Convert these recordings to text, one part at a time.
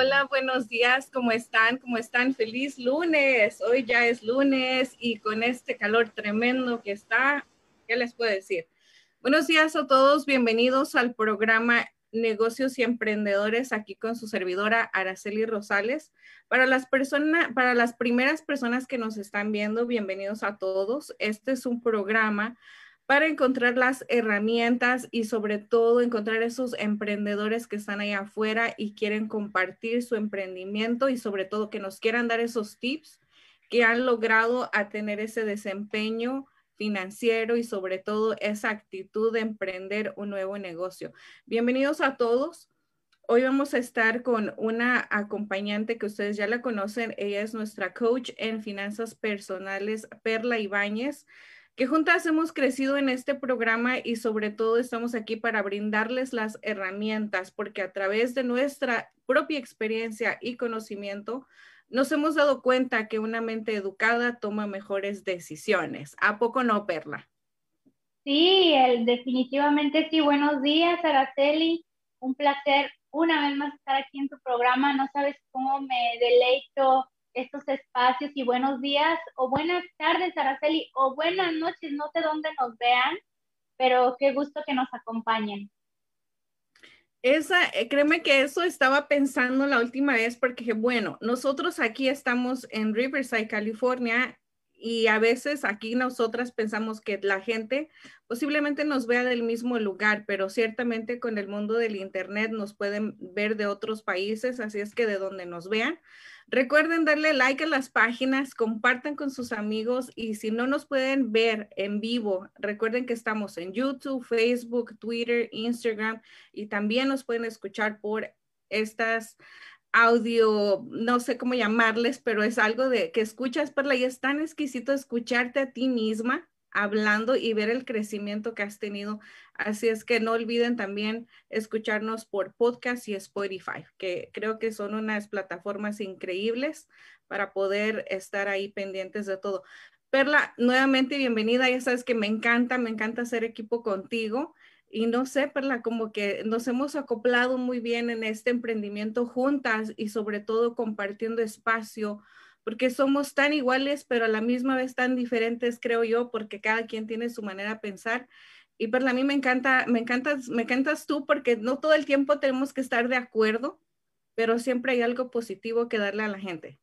Hola, buenos días, ¿cómo están? ¿Cómo están? Feliz lunes. Hoy ya es lunes y con este calor tremendo que está, ¿qué les puedo decir? Buenos días a todos, bienvenidos al programa Negocios y Emprendedores aquí con su servidora Araceli Rosales. Para las personas, para las primeras personas que nos están viendo, bienvenidos a todos. Este es un programa para encontrar las herramientas y sobre todo encontrar esos emprendedores que están ahí afuera y quieren compartir su emprendimiento y sobre todo que nos quieran dar esos tips que han logrado a tener ese desempeño financiero y sobre todo esa actitud de emprender un nuevo negocio. Bienvenidos a todos. Hoy vamos a estar con una acompañante que ustedes ya la conocen. Ella es nuestra coach en finanzas personales, Perla Ibáñez que juntas hemos crecido en este programa y sobre todo estamos aquí para brindarles las herramientas, porque a través de nuestra propia experiencia y conocimiento, nos hemos dado cuenta que una mente educada toma mejores decisiones. ¿A poco no, Perla? Sí, definitivamente sí. Buenos días, Araceli. Un placer una vez más estar aquí en tu programa. No sabes cómo me deleito estos espacios y buenos días o buenas tardes, Araceli, o buenas noches, no sé dónde nos vean, pero qué gusto que nos acompañen. Esa, eh, créeme que eso estaba pensando la última vez porque, bueno, nosotros aquí estamos en Riverside, California, y a veces aquí nosotras pensamos que la gente posiblemente nos vea del mismo lugar, pero ciertamente con el mundo del Internet nos pueden ver de otros países, así es que de donde nos vean. Recuerden darle like a las páginas, compartan con sus amigos y si no nos pueden ver en vivo, recuerden que estamos en YouTube, Facebook, Twitter, Instagram y también nos pueden escuchar por estas audio, no sé cómo llamarles, pero es algo de que escuchas, Perla, y es tan exquisito escucharte a ti misma hablando y ver el crecimiento que has tenido. Así es que no olviden también escucharnos por podcast y Spotify, que creo que son unas plataformas increíbles para poder estar ahí pendientes de todo. Perla, nuevamente bienvenida. Ya sabes que me encanta, me encanta hacer equipo contigo. Y no sé, Perla, como que nos hemos acoplado muy bien en este emprendimiento juntas y sobre todo compartiendo espacio porque somos tan iguales, pero a la misma vez tan diferentes, creo yo, porque cada quien tiene su manera de pensar. Y para mí me encanta, me encantas, me encantas tú porque no todo el tiempo tenemos que estar de acuerdo, pero siempre hay algo positivo que darle a la gente.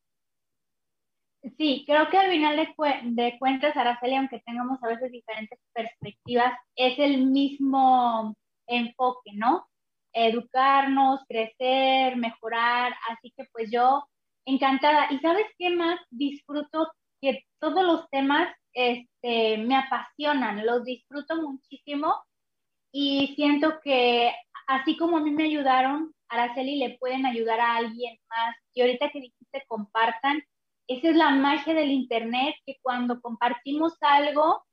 Sí, creo que al final de, de cuentas, Araceli, aunque tengamos a veces diferentes perspectivas, es el mismo enfoque, ¿no? Educarnos, crecer, mejorar. Así que pues yo encantada. ¿Y sabes qué más? Disfruto que todos los temas este, me apasionan, los disfruto muchísimo y siento que así como a mí me ayudaron, Araceli le pueden ayudar a alguien más. Y ahorita que dijiste compartan, esa es la magia del Internet, que cuando compartimos algo,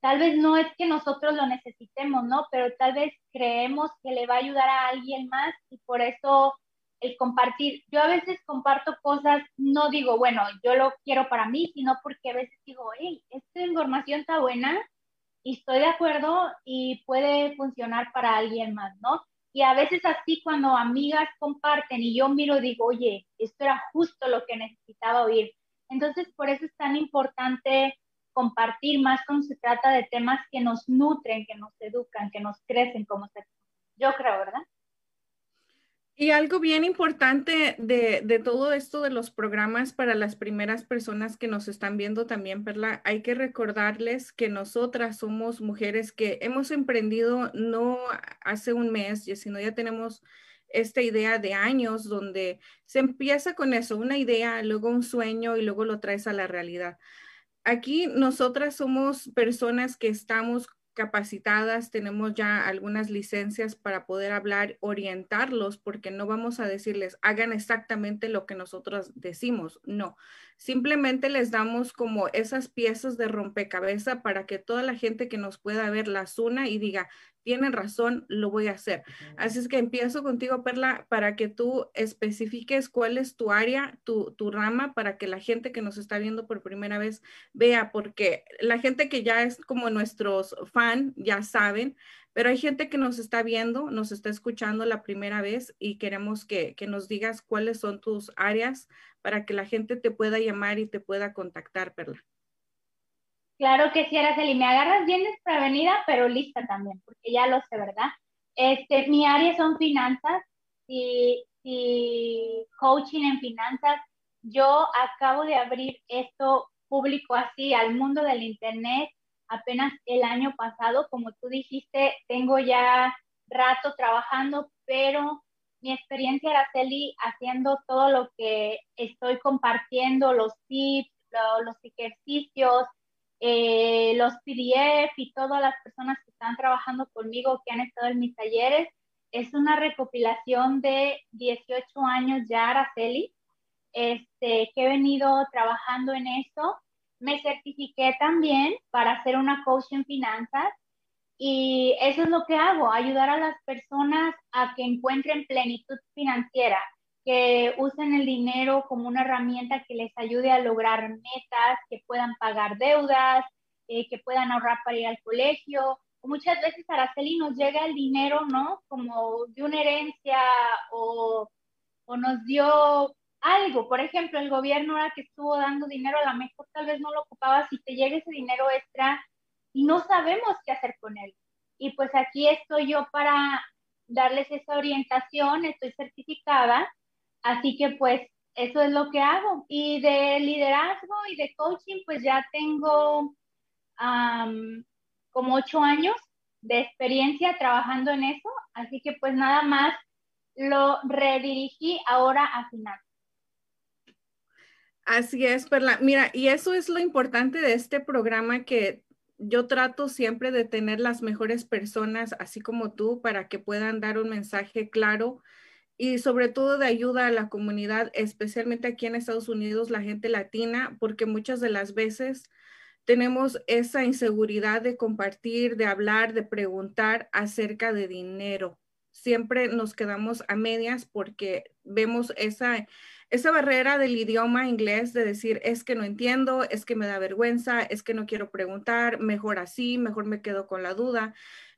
tal vez no es que nosotros lo necesitemos, ¿no? Pero tal vez creemos que le va a ayudar a alguien más y por eso el compartir. Yo a veces comparto cosas, no digo, bueno, yo lo quiero para mí, sino porque a veces digo, hey, esta información está buena y estoy de acuerdo y puede funcionar para alguien más, ¿no? Y a veces así cuando amigas comparten y yo miro, digo, oye, esto era justo lo que necesitaba oír. Entonces, por eso es tan importante compartir más cuando se trata de temas que nos nutren, que nos educan, que nos crecen como se... Yo creo, ¿verdad? Y algo bien importante de, todo esto de los programas para las primeras personas que nos están viendo también, Perla, hay que recordarles que nosotras somos mujeres que hemos emprendido no hace un mes, sino ya tenemos esta idea de años donde se empieza con eso, una idea, luego un sueño y luego lo traes a la realidad. Aquí nosotras somos personas que estamos capacitadas, tenemos ya algunas licencias para poder hablar, orientarlos, porque no vamos a decirles hagan exactamente lo que nosotros decimos, no, simplemente les damos como esas piezas de rompecabezas para que toda la gente que nos pueda ver las una y diga, tienen razón, lo voy a hacer. Así es que empiezo contigo, Perla, para que tú especifiques cuál es tu área, tu, tu rama, para que la gente que nos está viendo por primera vez vea, porque la gente que ya es como nuestros fan, ya saben, pero hay gente que nos está viendo, nos está escuchando la primera vez y queremos que, que nos digas cuáles son tus áreas para que la gente te pueda llamar y te pueda contactar, Perla. Claro que sí, Araceli, me agarras bien desprevenida, pero lista también, porque ya lo sé, ¿verdad? Este, mi área son finanzas y, y coaching en finanzas. Yo acabo de abrir esto público así al mundo del Internet apenas el año pasado. Como tú dijiste, tengo ya rato trabajando, pero mi experiencia, Araceli, haciendo todo lo que estoy compartiendo, los tips, los ejercicios, eh, los PDF y todas las personas que están trabajando conmigo, que han estado en mis talleres, es una recopilación de 18 años ya, Araceli, este, que he venido trabajando en eso. Me certifiqué también para ser una coach en finanzas. Y eso es lo que hago, ayudar a las personas a que encuentren plenitud financiera, que usen el dinero como una herramienta que les ayude a lograr metas, que puedan pagar deudas, eh, que puedan ahorrar para ir al colegio. Muchas veces, Araceli, nos llega el dinero, ¿no? Como de una herencia o, o nos dio algo. Por ejemplo, el gobierno ahora que estuvo dando dinero, a lo mejor tal vez no lo ocupaba, si te llega ese dinero extra y no sabemos qué hacer con él. Y pues aquí estoy yo para darles esa orientación, estoy certificada Así que pues eso es lo que hago. Y de liderazgo y de coaching, pues ya tengo como ocho años de experiencia trabajando en eso. Así que pues nada más lo redirigí ahora a final. Así es, Perla. Mira, y eso es lo importante de este programa que yo trato siempre de tener las mejores personas, así como tú, para que puedan dar un mensaje claro y sobre todo de ayuda a la comunidad, especialmente aquí en Estados Unidos, la gente latina, porque muchas de las veces tenemos esa inseguridad de compartir, de hablar, de preguntar acerca de dinero. Siempre nos quedamos a medias porque vemos esa, esa barrera del idioma inglés de decir, es que no entiendo, es que me da vergüenza, es que no quiero preguntar, mejor así, mejor me quedo con la duda.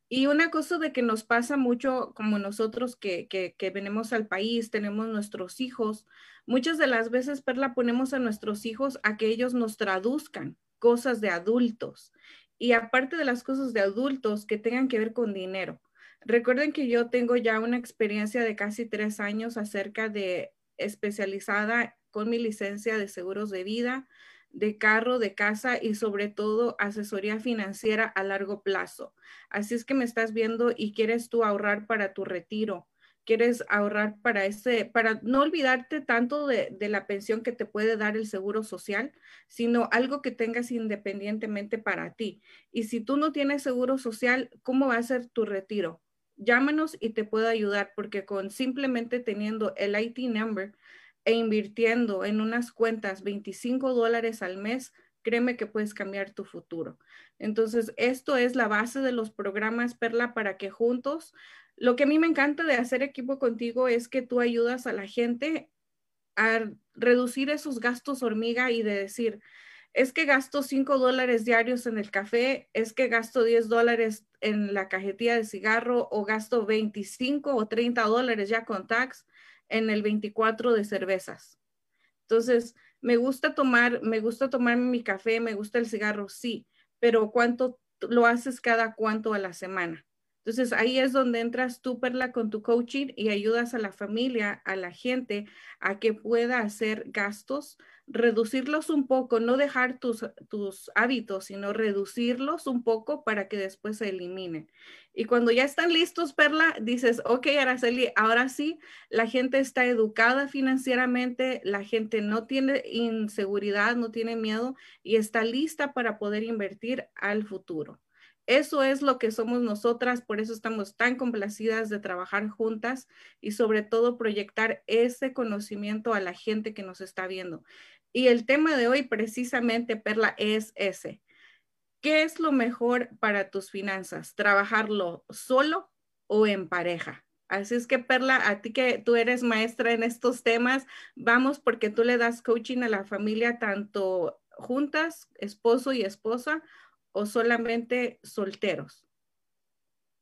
Y una cosa de que nos pasa mucho como nosotros que, que, venimos al país, tenemos nuestros hijos, muchas de las veces, Perla, ponemos a nuestros hijos a que ellos nos traduzcan cosas de adultos. Y aparte de las cosas de adultos que tengan que ver con dinero. Recuerden que yo tengo ya una experiencia de casi tres años acerca de especializada con mi licencia de seguros de vida, de carro, de casa y sobre todo asesoría financiera a largo plazo. Así es que me estás viendo y quieres tú ahorrar para tu retiro, quieres ahorrar para ese, para no olvidarte tanto de, de, la pensión que te puede dar el seguro social, sino algo que tengas independientemente para ti. Y si tú no tienes seguro social, ¿cómo va a ser tu retiro? Llámanos y te puedo ayudar porque con simplemente teniendo el IT number, e invirtiendo en unas cuentas 25 dólares al mes, créeme que puedes cambiar tu futuro. Entonces, esto es la base de los programas Perla para que juntos, lo que a mí me encanta de hacer equipo contigo es que tú ayudas a la gente a reducir esos gastos hormiga y de decir, es que gasto 5 dólares diarios en el café, es que gasto 10 dólares en la cajetilla de cigarro o gasto 25 o 30 dólares ya con tax en el 24 de cervezas. Entonces, me gusta tomar, me gusta tomarme mi café, me gusta el cigarro, sí, pero ¿cuánto lo haces cada cuánto a la semana? Entonces ahí es donde entras tú, Perla, con tu coaching y ayudas a la familia, a la gente, a que pueda hacer gastos reducirlos un poco, no dejar tus, tus hábitos, sino reducirlos un poco para que después se eliminen. Y cuando ya están listos, Perla, dices, ok, Araceli, ahora sí, la gente está educada financieramente, la gente no tiene inseguridad, no tiene miedo y está lista para poder invertir al futuro. Eso es lo que somos nosotras, por eso estamos tan complacidas de trabajar juntas y sobre todo proyectar ese conocimiento a la gente que nos está viendo. Y el tema de hoy precisamente, Perla, es ese. ¿qué es lo mejor para tus finanzas? ¿Trabajarlo solo o en pareja? Así es que Perla, a ti que tú eres maestra en estos temas, vamos porque tú le das coaching a la familia tanto juntas, esposo y esposa, o solamente solteros.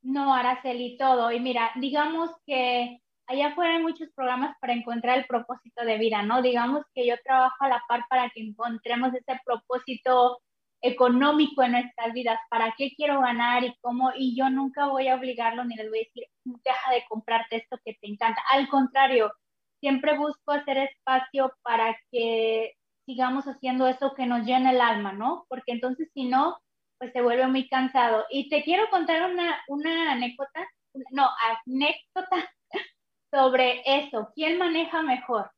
No, Araceli, todo. Y mira, digamos que allá afuera hay muchos programas para encontrar el propósito de vida, ¿no? Digamos que yo trabajo a la par para que encontremos ese propósito económico en nuestras vidas, para qué quiero ganar y cómo, y yo nunca voy a obligarlo ni les voy a decir, deja de comprarte esto que te encanta. Al contrario, siempre busco hacer espacio para que sigamos haciendo eso que nos llena el alma, ¿no? Porque entonces si no, pues se vuelve muy cansado. Y te quiero contar una, una anécdota, no, anécdota sobre eso, ¿quién maneja mejor?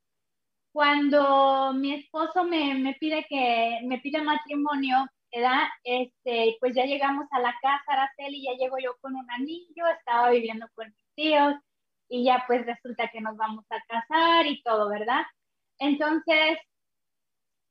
Cuando mi esposo me, me pide que me pide matrimonio, ¿verdad? Este, pues ya llegamos a la casa, Araceli, ya llego yo con un anillo, estaba viviendo con mis tíos y ya pues resulta que nos vamos a casar y todo, ¿verdad? Entonces,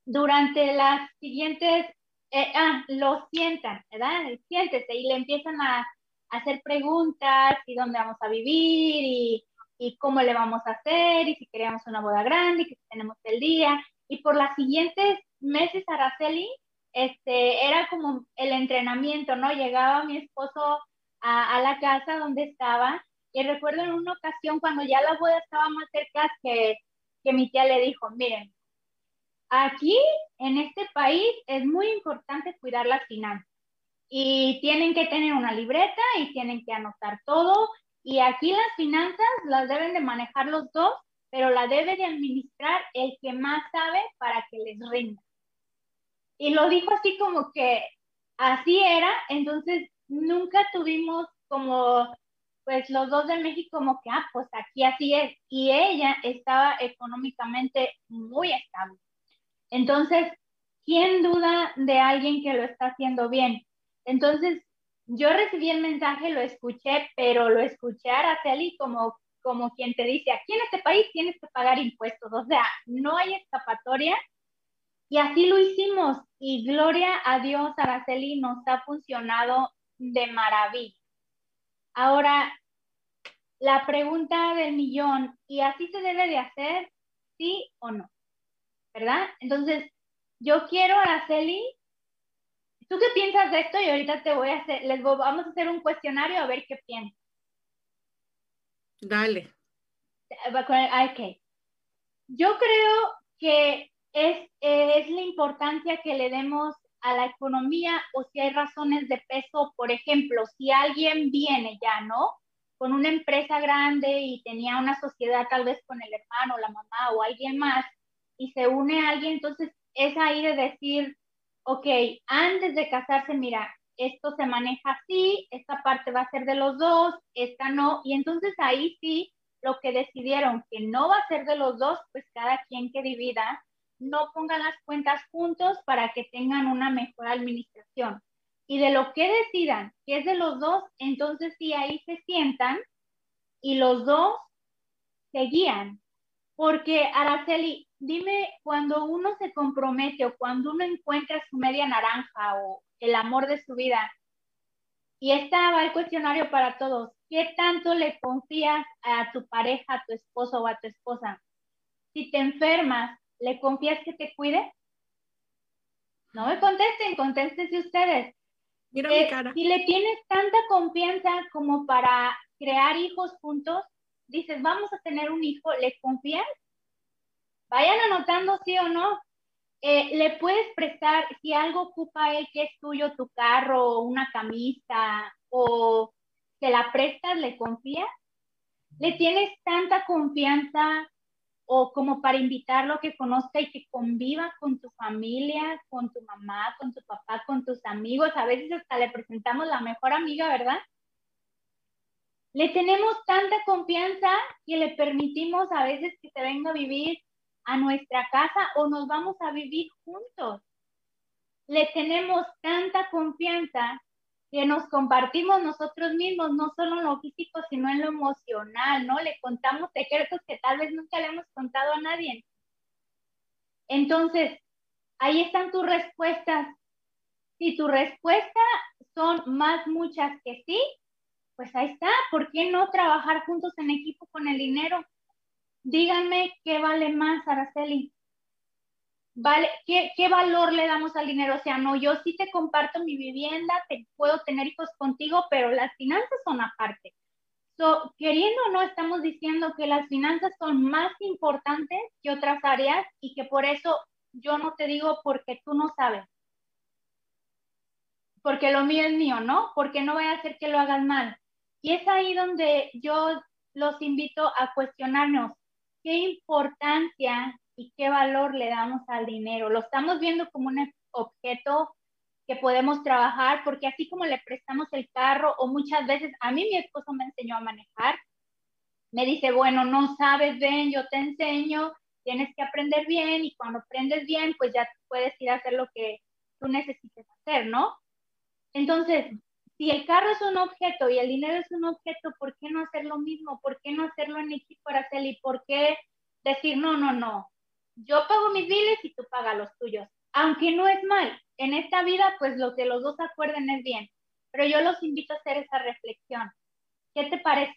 durante las siguientes, eh, ah, lo sientan, ¿verdad? Siéntese y le empiezan a, hacer preguntas y dónde vamos a vivir y, y cómo le vamos a hacer y si queremos una boda grande y que tenemos el día. Y por las siguientes meses, Araceli, este, era como el entrenamiento, ¿no? Llegaba mi esposo a, la casa donde estaba y recuerdo en una ocasión cuando ya la boda estaba más cerca que, que mi tía le dijo, miren, aquí en este país es muy importante cuidar las finanzas y tienen que tener una libreta y tienen que anotar todo y aquí las finanzas las deben de manejar los dos, pero la debe de administrar el que más sabe para que les rinda y lo dijo así como que así era, entonces nunca tuvimos como, pues los dos de México como que, ah, pues aquí así es, y ella estaba económicamente muy estable. Entonces, ¿quién duda de alguien que lo está haciendo bien? Entonces, yo recibí el mensaje, lo escuché, pero lo escuché a Araceli como, como quien te dice, aquí en este país tienes que pagar impuestos, o sea, no hay escapatoria y así lo hicimos y gloria a Dios, Araceli, nos ha funcionado de maravilla. Ahora, la pregunta del millón, ¿y así se debe de hacer? ¿Sí o no? ¿Verdad? Entonces, yo quiero, Araceli, ¿tú qué piensas de esto? Y ahorita te voy a hacer, les vamos a hacer un cuestionario a ver qué piensas. Dale. Ok. Yo creo que es, es la importancia que le demos a la economía o si hay razones de peso, por ejemplo, si alguien viene ya, ¿no? Con una empresa grande y tenía una sociedad tal vez con el hermano, la mamá o alguien más y se une a alguien, entonces es ahí de decir, ok, antes de casarse, mira, esto se maneja así, esta parte va a ser de los dos, esta no, y entonces ahí sí, lo que decidieron que no va a ser de los dos, pues cada quien que divida no pongan las cuentas juntos para que tengan una mejor administración. Y de lo que decidan, que es de los dos, entonces sí ahí se sientan y los dos se guían. Porque, Araceli, dime, cuando uno se compromete o cuando uno encuentra su media naranja o el amor de su vida, y esta va el cuestionario para todos, ¿qué tanto le confías a tu pareja, a tu esposo o a tu esposa? Si te enfermas, ¿Le confías que te cuide? No me contesten, contéstense ustedes. Mira mi eh, cara. Si le tienes tanta confianza como para crear hijos juntos, dices, vamos a tener un hijo, ¿le confías? Vayan anotando sí o no. Eh, le puedes prestar, si algo ocupa él que es tuyo, tu carro, una camisa, o te la prestas, ¿le confías? ¿Le tienes tanta confianza o como para invitarlo que conozca y que conviva con tu familia, con tu mamá, con tu papá, con tus amigos. A veces hasta le presentamos la mejor amiga, ¿verdad? Le tenemos tanta confianza que le permitimos a veces que se venga a vivir a nuestra casa o nos vamos a vivir juntos. Le tenemos tanta confianza que nos compartimos nosotros mismos, no solo en lo físico, sino en lo emocional, ¿no? Le contamos secretos que tal vez nunca le hemos contado a nadie. Entonces, ahí están tus respuestas. Si tu respuesta son más muchas que sí, pues ahí está. ¿Por qué no trabajar juntos en equipo con el dinero? Díganme qué vale más, Araceli. ¿Vale? ¿Qué, ¿Qué valor le damos al dinero? O sea, no, yo sí te comparto mi vivienda, te puedo tener hijos contigo, pero las finanzas son aparte. So, queriendo o no, estamos diciendo que las finanzas son más importantes que otras áreas y que por eso yo no te digo porque tú no sabes. Porque lo mío es mío, ¿no? Porque no voy a hacer que lo hagas mal. Y es ahí donde yo los invito a cuestionarnos qué importancia y qué valor le damos al dinero. Lo estamos viendo como un objeto que podemos trabajar, porque así como le prestamos el carro o muchas veces, a mí mi esposo me enseñó a manejar, me dice, bueno, no sabes, ven, yo te enseño, tienes que aprender bien y cuando aprendes bien, pues ya puedes ir a hacer lo que tú necesites hacer, ¿no? Entonces, si el carro es un objeto y el dinero es un objeto, ¿por qué no hacer lo mismo? ¿Por qué no hacerlo en equipo, Araceli? ¿Por qué decir, no, no, no, yo pago mis biles y tú pagas los tuyos? Aunque no es mal, en esta vida, pues lo que los dos acuerden es bien, pero yo los invito a hacer esa reflexión. ¿Qué te parece?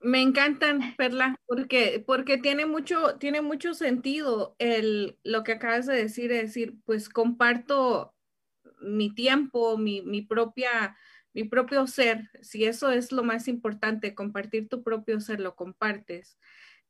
Me encantan, Perla, porque, porque tiene, mucho, tiene mucho sentido el, lo que acabas de decir, es decir, pues comparto mi tiempo, mi, mi, propia, mi propio ser, si eso es lo más importante, compartir tu propio ser, lo compartes.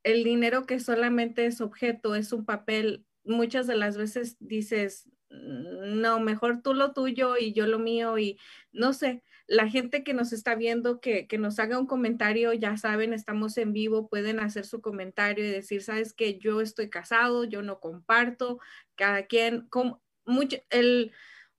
El dinero que solamente es objeto, es un papel, muchas de las veces dices, no, mejor tú lo tuyo y yo lo mío y no sé, la gente que nos está viendo, que, que, nos haga un comentario, ya saben, estamos en vivo, pueden hacer su comentario y decir, sabes que yo estoy casado, yo no comparto, cada quien, como, mucho, el,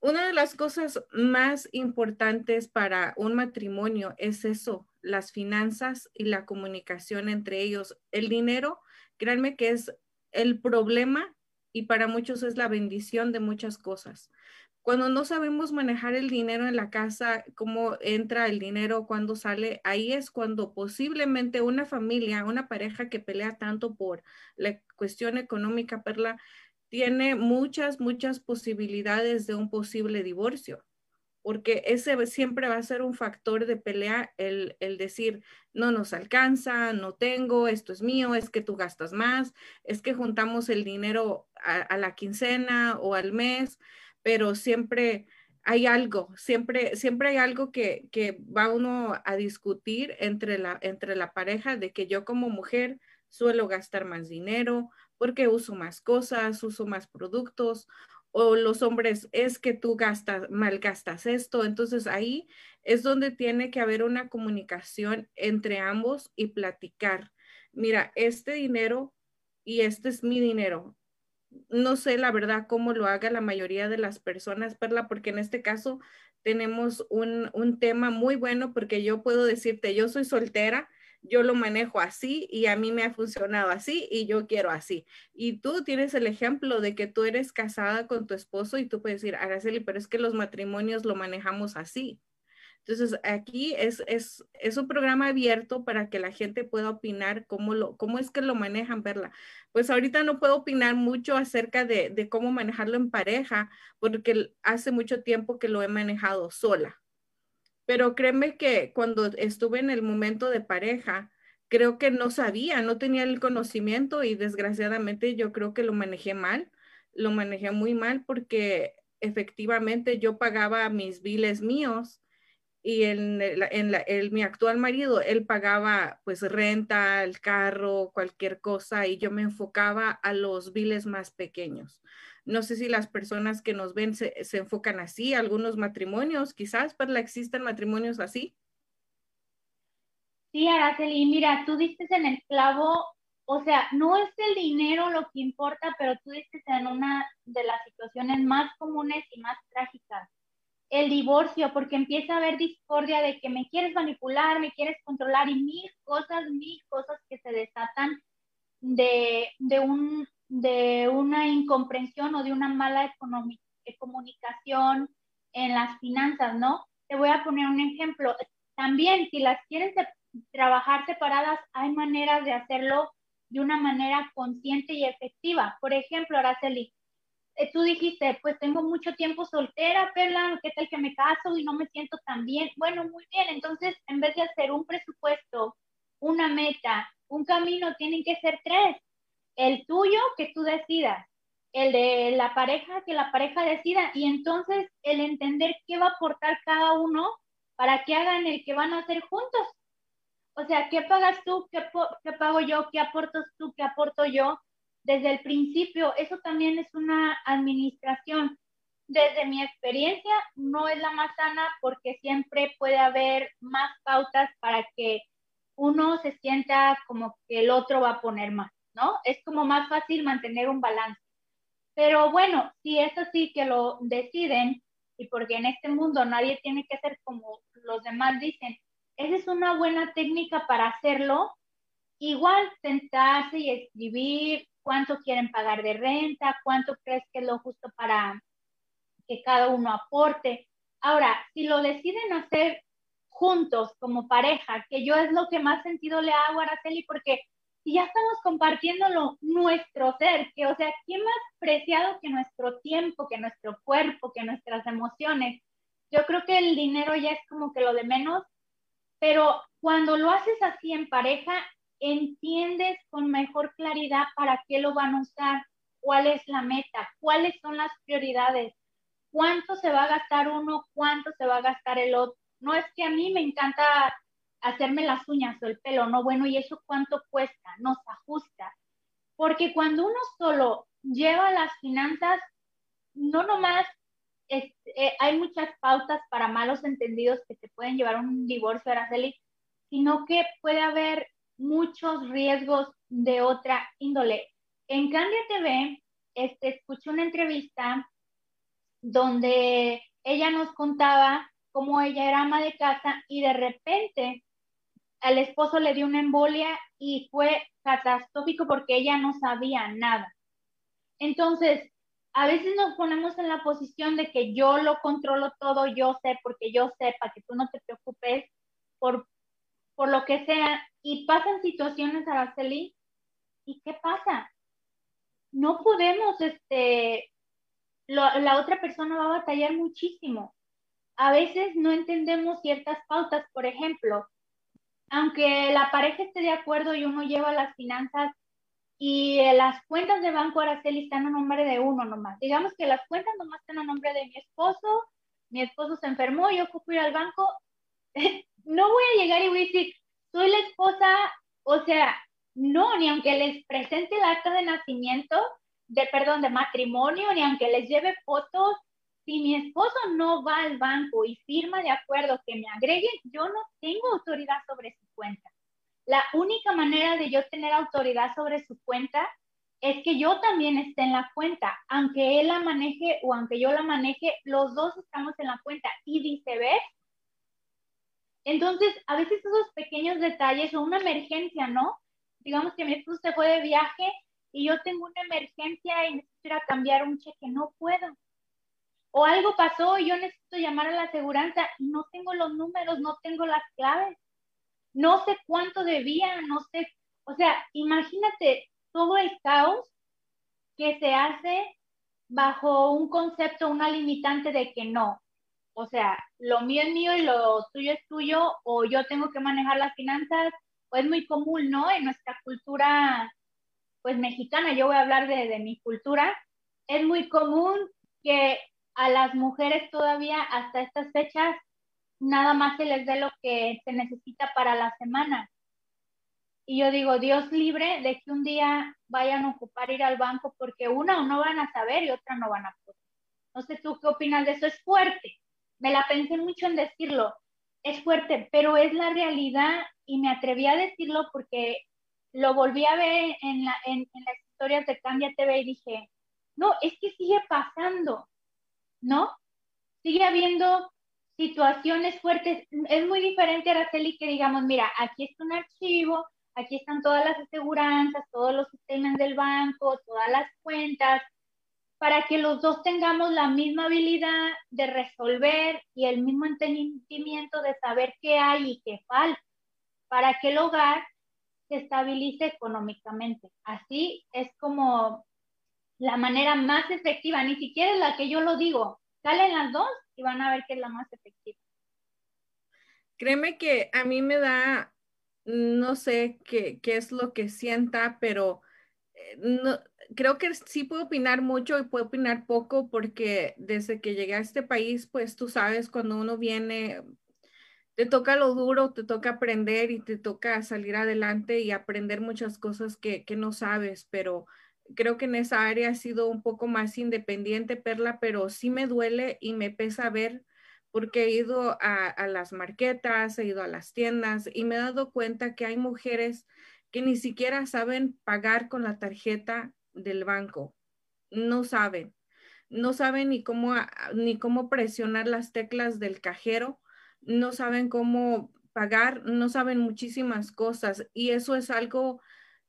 una de las cosas más importantes para un matrimonio es eso, las finanzas y la comunicación entre ellos. El dinero, créanme que es el problema y para muchos es la bendición de muchas cosas. Cuando no sabemos manejar el dinero en la casa, cómo entra el dinero, cuándo sale, ahí es cuando posiblemente una familia, una pareja que pelea tanto por la cuestión económica, Perla, tiene muchas, muchas posibilidades de un posible divorcio porque ese siempre va a ser un factor de pelea el, decir, no nos alcanza, no tengo, esto es mío, es que tú gastas más, es que juntamos el dinero a, la quincena o al mes, pero siempre hay algo, siempre, siempre hay algo que, que, va uno a discutir entre la, entre la pareja de que yo como mujer suelo gastar más dinero porque uso más cosas, uso más productos o los hombres es que tú gastas, malgastas esto. Entonces ahí es donde tiene que haber una comunicación entre ambos y platicar. Mira, este dinero y este es mi dinero. No sé la verdad cómo lo haga la mayoría de las personas, Perla, porque en este caso tenemos un, un tema muy bueno porque yo puedo decirte, yo soy soltera yo lo manejo así y a mí me ha funcionado así y yo quiero así. Y tú tienes el ejemplo de que tú eres casada con tu esposo y tú puedes decir, Araceli, pero es que los matrimonios lo manejamos así. Entonces, aquí es, es, es, un programa abierto para que la gente pueda opinar cómo, lo, cómo es que lo manejan, verla. Pues ahorita no puedo opinar mucho acerca de, de cómo manejarlo en pareja, porque hace mucho tiempo que lo he manejado sola pero créeme que cuando estuve en el momento de pareja, creo que no sabía, no tenía el conocimiento y desgraciadamente yo creo que lo manejé mal, lo manejé muy mal porque efectivamente yo pagaba mis biles míos y en, en mi actual marido, él pagaba pues renta, el carro, cualquier cosa y yo me enfocaba a los biles más pequeños. No sé si las personas que nos ven se, enfocan así, algunos matrimonios, quizás, pero existen matrimonios así. Sí, Araceli, mira, tú diste en el clavo, o sea, no es el dinero lo que importa, pero tú diste en una de las situaciones más comunes y más trágicas, el divorcio, porque empieza a haber discordia de que me quieres manipular, me quieres controlar y mil cosas, mil cosas que se desatan de, de un de una incomprensión o de una mala comunicación en las finanzas, ¿no? Te voy a poner un ejemplo. También, si las quieren trabajar separadas, hay maneras de hacerlo de una manera consciente y efectiva. Por ejemplo, Araceli, eh, tú dijiste, pues tengo mucho tiempo soltera, Perla, ¿qué tal que me caso y no me siento tan bien? Bueno, muy bien, entonces en vez de hacer un presupuesto, una meta, un camino, tienen que ser tres. El tuyo, que tú decidas, el de la pareja, que la pareja decida, y entonces el entender qué va a aportar cada uno para que hagan el que van a hacer juntos. O sea, ¿qué pagas tú? ¿Qué, qué pago yo? ¿Qué aportas tú? ¿Qué aporto yo? desde el principio. Eso también es una administración. Desde mi experiencia, no es la más sana porque siempre puede haber más pautas para que uno se sienta como que el otro va a poner más, ¿no? Es como más fácil mantener un balance. Pero bueno, si es así que lo deciden, y porque en este mundo nadie tiene que ser como los demás dicen, esa es una buena técnica para hacerlo. Igual sentarse y escribir cuánto quieren pagar de renta, cuánto crees que es lo justo para que cada uno aporte. Ahora, si lo deciden hacer juntos como pareja, que yo es lo que más sentido le hago a Araceli, porque si ya estamos compartiéndolo nuestro ser, que o sea, ¿qué más preciado que nuestro tiempo, que nuestro cuerpo, que nuestras emociones? Yo creo que el dinero ya es como que lo de menos, pero cuando lo haces así en pareja, entiendes con mejor claridad para qué lo van a usar, cuál es la meta, cuáles son las prioridades, cuánto se va a gastar uno, cuánto se va a gastar el otro. No es que a mí me encanta hacerme las uñas o el pelo, no, bueno, ¿y eso cuánto cuesta? Nos ajusta. Porque cuando uno solo lleva las finanzas, no nomás eh, hay muchas pautas para malos entendidos que te pueden llevar a un divorcio, Araceli, sino que puede haber muchos riesgos de otra índole. En Candia TV, este, escuché una entrevista donde ella nos contaba cómo ella era ama de casa y de repente al esposo le dio una embolia y fue catastrófico porque ella no sabía nada. Entonces, a veces nos ponemos en la posición de que yo lo controlo todo, yo sé, porque yo sé, para que tú no te preocupes por, por lo que sea, y pasan situaciones, Araceli, ¿y qué pasa? No podemos, este, la otra persona va a batallar muchísimo. A veces no entendemos ciertas pautas, por ejemplo, aunque la pareja esté de acuerdo y uno lleva las finanzas y las cuentas de Banco Araceli están a nombre de uno nomás. Digamos que las cuentas nomás están a nombre de mi esposo, mi esposo se enfermó, yo fui al banco, no voy a llegar y voy a decir, soy la esposa, o sea, no, ni aunque les presente el acta de nacimiento, de perdón, de matrimonio, ni aunque les lleve fotos, si mi esposo no va al banco y firma de acuerdo que me agreguen, yo no tengo autoridad sobre su cuenta. La única manera de yo tener autoridad sobre su cuenta es que yo también esté en la cuenta, aunque él la maneje o aunque yo la maneje, los dos estamos en la cuenta y viceversa. Entonces, a veces esos pequeños detalles o una emergencia, ¿no? Digamos que mi esposo se fue de viaje y yo tengo una emergencia y necesito ir a cambiar un cheque, no puedo. O algo pasó y yo necesito llamar a la aseguranza y no tengo los números, no tengo las claves. No sé cuánto debía, no sé. O sea, imagínate todo el caos que se hace bajo un concepto, una limitante de que no, o sea, lo mío es mío y lo tuyo es tuyo, o yo tengo que manejar las finanzas, o es muy común, ¿no? En nuestra cultura, pues mexicana, yo voy a hablar de, de mi cultura, es muy común que a las mujeres todavía hasta estas fechas nada más se les dé lo que se necesita para la semana. Y yo digo, Dios libre de que un día vayan a ocupar ir al banco porque una o no van a saber y otra no van a poder. No sé tú qué opinas de eso, es fuerte me la pensé mucho en decirlo. Es fuerte, pero es la realidad y me atreví a decirlo porque lo volví a ver en, la, en, las historias de Cambia TV y dije, no, es que sigue pasando, ¿no? Sigue habiendo situaciones fuertes. Es muy diferente, Araceli, que digamos, mira, aquí está un archivo, aquí están todas las aseguranzas, todos los sistemas del banco, todas las cuentas, para que los dos tengamos la misma habilidad de resolver y el mismo entendimiento de saber qué hay y qué falta, para que el hogar se estabilice económicamente. Así es como la manera más efectiva, ni siquiera es la que yo lo digo, salen las dos y van a ver que es la más efectiva. Créeme que a mí me da, no sé qué, qué es lo que sienta, pero eh, no, creo que sí puedo opinar mucho y puedo opinar poco porque desde que llegué a este país, pues tú sabes, cuando uno viene, te toca lo duro, te toca aprender y te toca salir adelante y aprender muchas cosas que, que no sabes, pero creo que en esa área ha sido un poco más independiente, Perla, pero sí me duele y me pesa ver porque he ido a, a las marquetas, he ido a las tiendas y me he dado cuenta que hay mujeres que ni siquiera saben pagar con la tarjeta del banco. No saben. No saben ni cómo, ni cómo presionar las teclas del cajero. No saben cómo pagar. No saben muchísimas cosas. Y eso es algo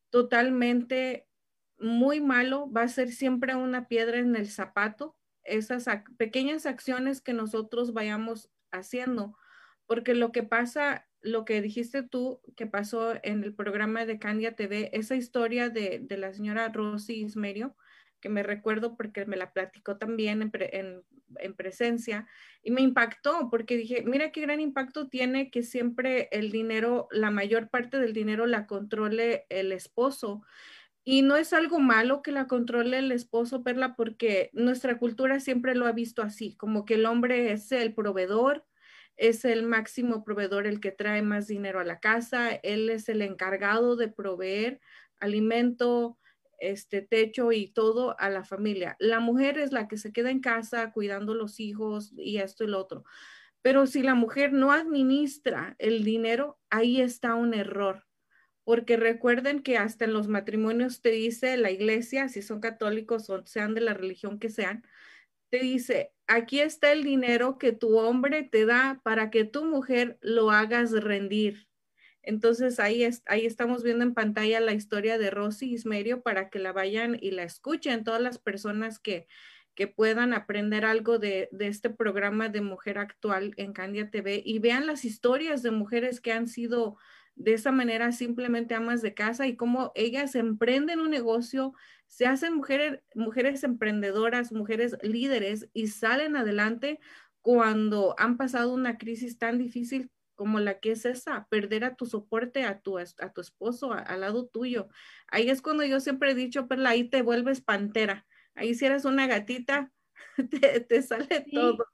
totalmente muy malo. Va a ser siempre una piedra en el zapato. Esas pequeñas acciones que nosotros vayamos haciendo. Porque lo que pasa lo que dijiste tú que pasó en el programa de Candia TV, esa historia de, la señora Rosy Ismerio, que me recuerdo porque me la platicó también en, en, presencia y me impactó porque dije, mira qué gran impacto tiene que siempre el dinero, la mayor parte del dinero la controle el esposo. Y no es algo malo que la controle el esposo, Perla, porque nuestra cultura siempre lo ha visto así, como que el hombre es el proveedor, es el máximo proveedor el que trae más dinero a la casa, él es el encargado de proveer alimento, este techo y todo a la familia. La mujer es la que se queda en casa cuidando los hijos y esto y lo otro. Pero si la mujer no administra el dinero, ahí está un error. Porque recuerden que hasta en los matrimonios te dice la iglesia, si son católicos o sean de la religión que sean, te dice, aquí está el dinero que tu hombre te da para que tu mujer lo hagas rendir. Entonces ahí, ahí estamos viendo en pantalla la historia de Rosy Ismerio para que la vayan y la escuchen todas las personas que, que puedan aprender algo de, de, este programa de Mujer Actual en Candia TV y vean las historias de mujeres que han sido de esa manera simplemente amas de casa y cómo ellas emprenden un negocio se hacen mujeres, mujeres emprendedoras, mujeres líderes y salen adelante cuando han pasado una crisis tan difícil como la que es esa, perder a tu soporte, a tu, a tu esposo, al lado tuyo. Ahí es cuando yo siempre he dicho, Perla, ahí te vuelves pantera. Ahí si eres una gatita, te, sale todo.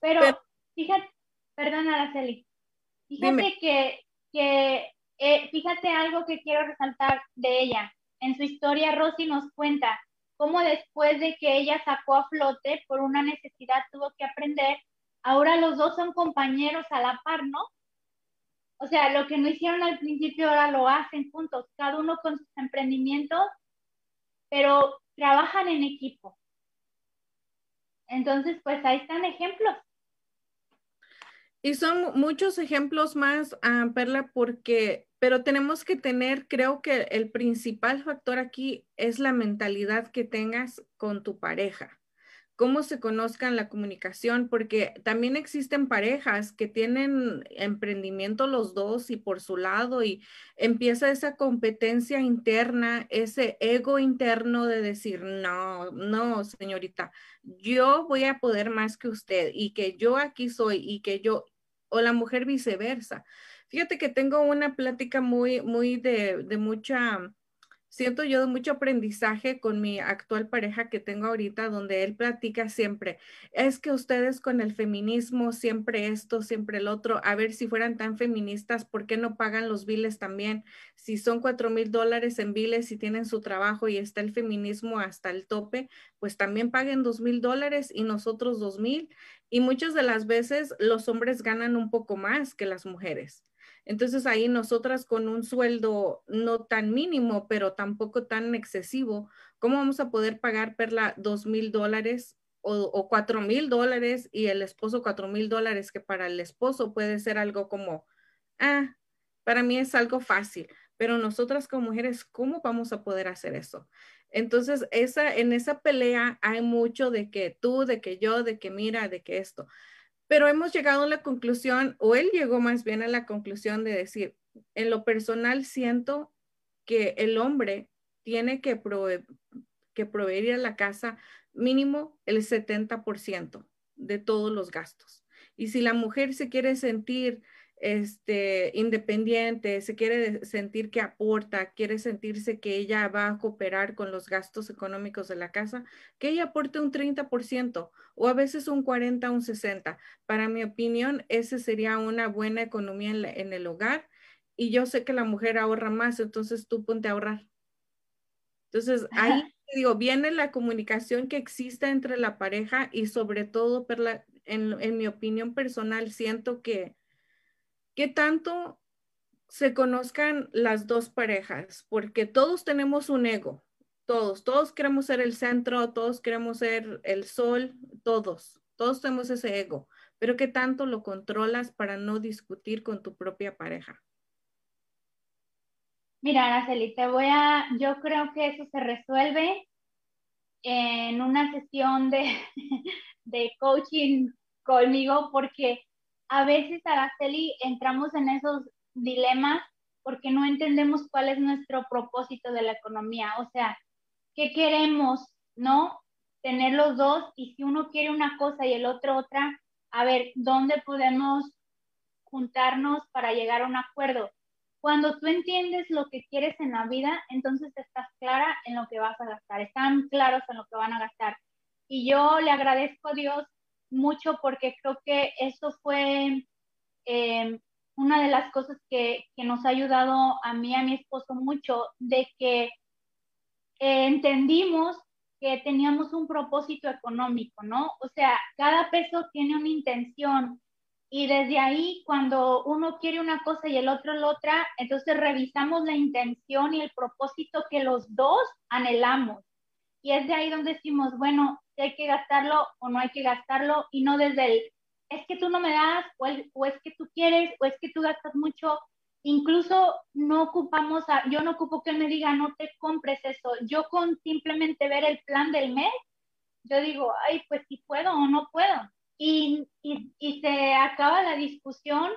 Pero, fíjate, perdón, Araceli, fíjate que, que eh, fíjate algo que quiero resaltar de ella. En su historia, Rosy nos cuenta cómo después de que ella sacó a flote por una necesidad tuvo que aprender, ahora los dos son compañeros a la par, ¿no? O sea, lo que no hicieron al principio ahora lo hacen juntos, cada uno con sus emprendimientos, pero trabajan en equipo. Entonces, pues ahí están ejemplos. Y son muchos ejemplos más, uh, Perla, porque pero tenemos que tener, creo que el principal factor aquí es la mentalidad que tengas con tu pareja, cómo se conozcan la comunicación, porque también existen parejas que tienen emprendimiento los dos y por su lado y empieza esa competencia interna, ese ego interno de decir, no, no, señorita, yo voy a poder más que usted y que yo aquí soy y que yo, o la mujer viceversa. Fíjate que tengo una plática muy, muy de, de mucha, siento yo mucho aprendizaje con mi actual pareja que tengo ahorita, donde él platica siempre, es que ustedes con el feminismo, siempre esto, siempre el otro, a ver si fueran tan feministas, ¿por qué no pagan los biles también? Si son cuatro mil dólares en biles y tienen su trabajo y está el feminismo hasta el tope, pues también paguen dos mil dólares y nosotros dos mil. Y muchas de las veces los hombres ganan un poco más que las mujeres. Entonces ahí nosotras con un sueldo no tan mínimo, pero tampoco tan excesivo, ¿cómo vamos a poder pagar Perla dos mil dólares o, cuatro mil dólares y el esposo cuatro mil dólares, que para el esposo puede ser algo como, ah, para mí es algo fácil, pero nosotras como mujeres, ¿cómo vamos a poder hacer eso? Entonces, esa, en esa pelea hay mucho de que tú, de que yo, de que mira, de que esto pero hemos llegado a la conclusión, o él llegó más bien a la conclusión de decir, en lo personal siento que el hombre tiene que, que proveería la casa mínimo el 70% de todos los gastos. Y si la mujer se quiere sentir este, independiente, se quiere sentir que aporta, quiere sentirse que ella va a cooperar con los gastos económicos de la casa, que ella aporte un 30% o a veces un 40, un 60. Para mi opinión, ese sería una buena economía en, en el hogar y yo sé que la mujer ahorra más, entonces tú ponte a ahorrar. Entonces, ahí digo, viene la comunicación que existe entre la pareja y sobre todo, en, en mi opinión personal, siento que ¿Qué tanto se conozcan las dos parejas? Porque todos tenemos un ego, todos, todos queremos ser el centro, todos queremos ser el sol, todos, todos tenemos ese ego, pero ¿qué tanto lo controlas para no discutir con tu propia pareja? Mira, Araceli, te voy a, yo creo que eso se resuelve en una sesión de, de coaching conmigo porque a veces, Araceli, entramos en esos dilemas porque no entendemos cuál es nuestro propósito de la economía. O sea, ¿qué queremos, no? Tener los dos y si uno quiere una cosa y el otro otra, a ver, ¿dónde podemos juntarnos para llegar a un acuerdo? Cuando tú entiendes lo que quieres en la vida, entonces estás clara en lo que vas a gastar, están claros en lo que van a gastar. Y yo le agradezco a Dios mucho porque creo que eso fue eh, una de las cosas que, nos ha ayudado a mí, a mi esposo mucho, de que eh, entendimos que teníamos un propósito económico, ¿no? O sea, cada peso tiene una intención y desde ahí cuando uno quiere una cosa y el otro la otra, entonces revisamos la intención y el propósito que los dos anhelamos. Y es de ahí donde decimos, bueno, si hay que gastarlo o no hay que gastarlo y no desde el, es que tú no me das o, es que tú quieres o es que tú gastas mucho. Incluso no ocupamos, yo no ocupo que él me diga, no te compres eso. Yo con simplemente ver el plan del mes, yo digo, ay, pues si puedo o no puedo. Y, y se acaba la discusión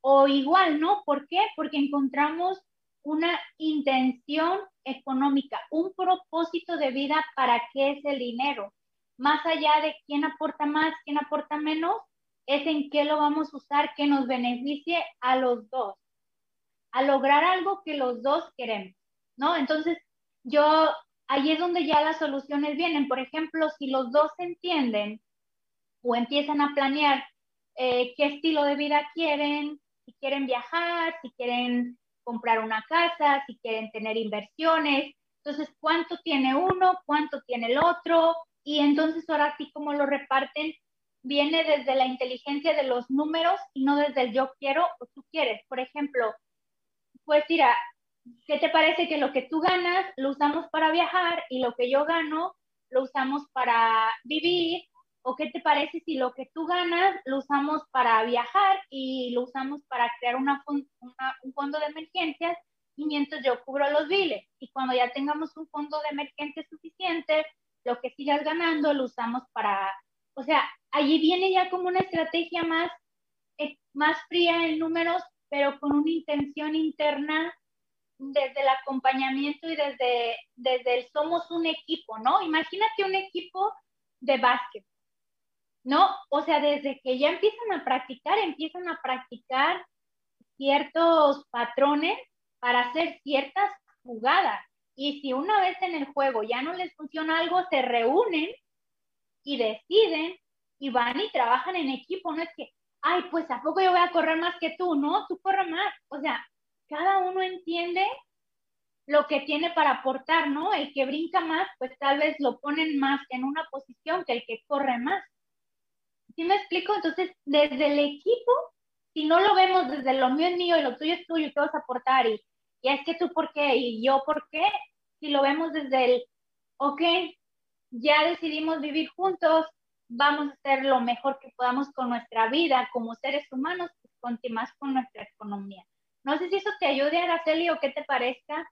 o igual, ¿no? ¿Por qué? Porque encontramos una intención económica, un propósito de vida para qué es el dinero. Más allá de quién aporta más, quién aporta menos, es en qué lo vamos a usar que nos beneficie a los dos, a lograr algo que los dos queremos, ¿no? Entonces, yo, ahí es donde ya las soluciones vienen. Por ejemplo, si los dos entienden o empiezan a planear eh, qué estilo de vida quieren, si quieren viajar, si quieren comprar una casa, si quieren tener inversiones. Entonces, ¿cuánto tiene uno? ¿Cuánto tiene el otro? Y entonces ahora sí como lo reparten, viene desde la inteligencia de los números y no desde el yo quiero o tú quieres. Por ejemplo, pues mira, ¿qué te parece que lo que tú ganas lo usamos para viajar y lo que yo gano lo usamos para vivir ¿O qué te parece si lo que tú ganas lo usamos para viajar y lo usamos para crear un fondo de emergencias y mientras yo cubro los biles? Y cuando ya tengamos un fondo de emergencia suficiente, lo que sigas ganando lo usamos para, o sea, allí viene ya como una estrategia más, eh, más fría en números, pero con una intención interna desde el acompañamiento y desde, desde el somos un equipo, ¿no? Imagínate un equipo de básquet. ¿no? O sea, desde que ya empiezan a practicar, empiezan a practicar ciertos patrones para hacer ciertas jugadas. Y si una vez en el juego ya no les funciona algo, se reúnen y deciden y van y trabajan en equipo. No es que, ay, pues a poco yo voy a correr más que tú, no, tú corres más. O sea, cada uno entiende lo que tiene para aportar, ¿no? El que brinca más, pues tal vez lo ponen más en una posición que el que corre más. ¿Sí me explico? Entonces, desde el equipo, si no lo vemos desde lo mío es mío y lo tuyo es tuyo y tú vas a aportar y, y es que tú por qué y yo por qué, si lo vemos desde el, ok, ya decidimos vivir juntos, vamos a hacer lo mejor que podamos con nuestra vida como seres humanos, pues más con nuestra economía. No sé si eso te ayude, Araceli, o qué te parezca.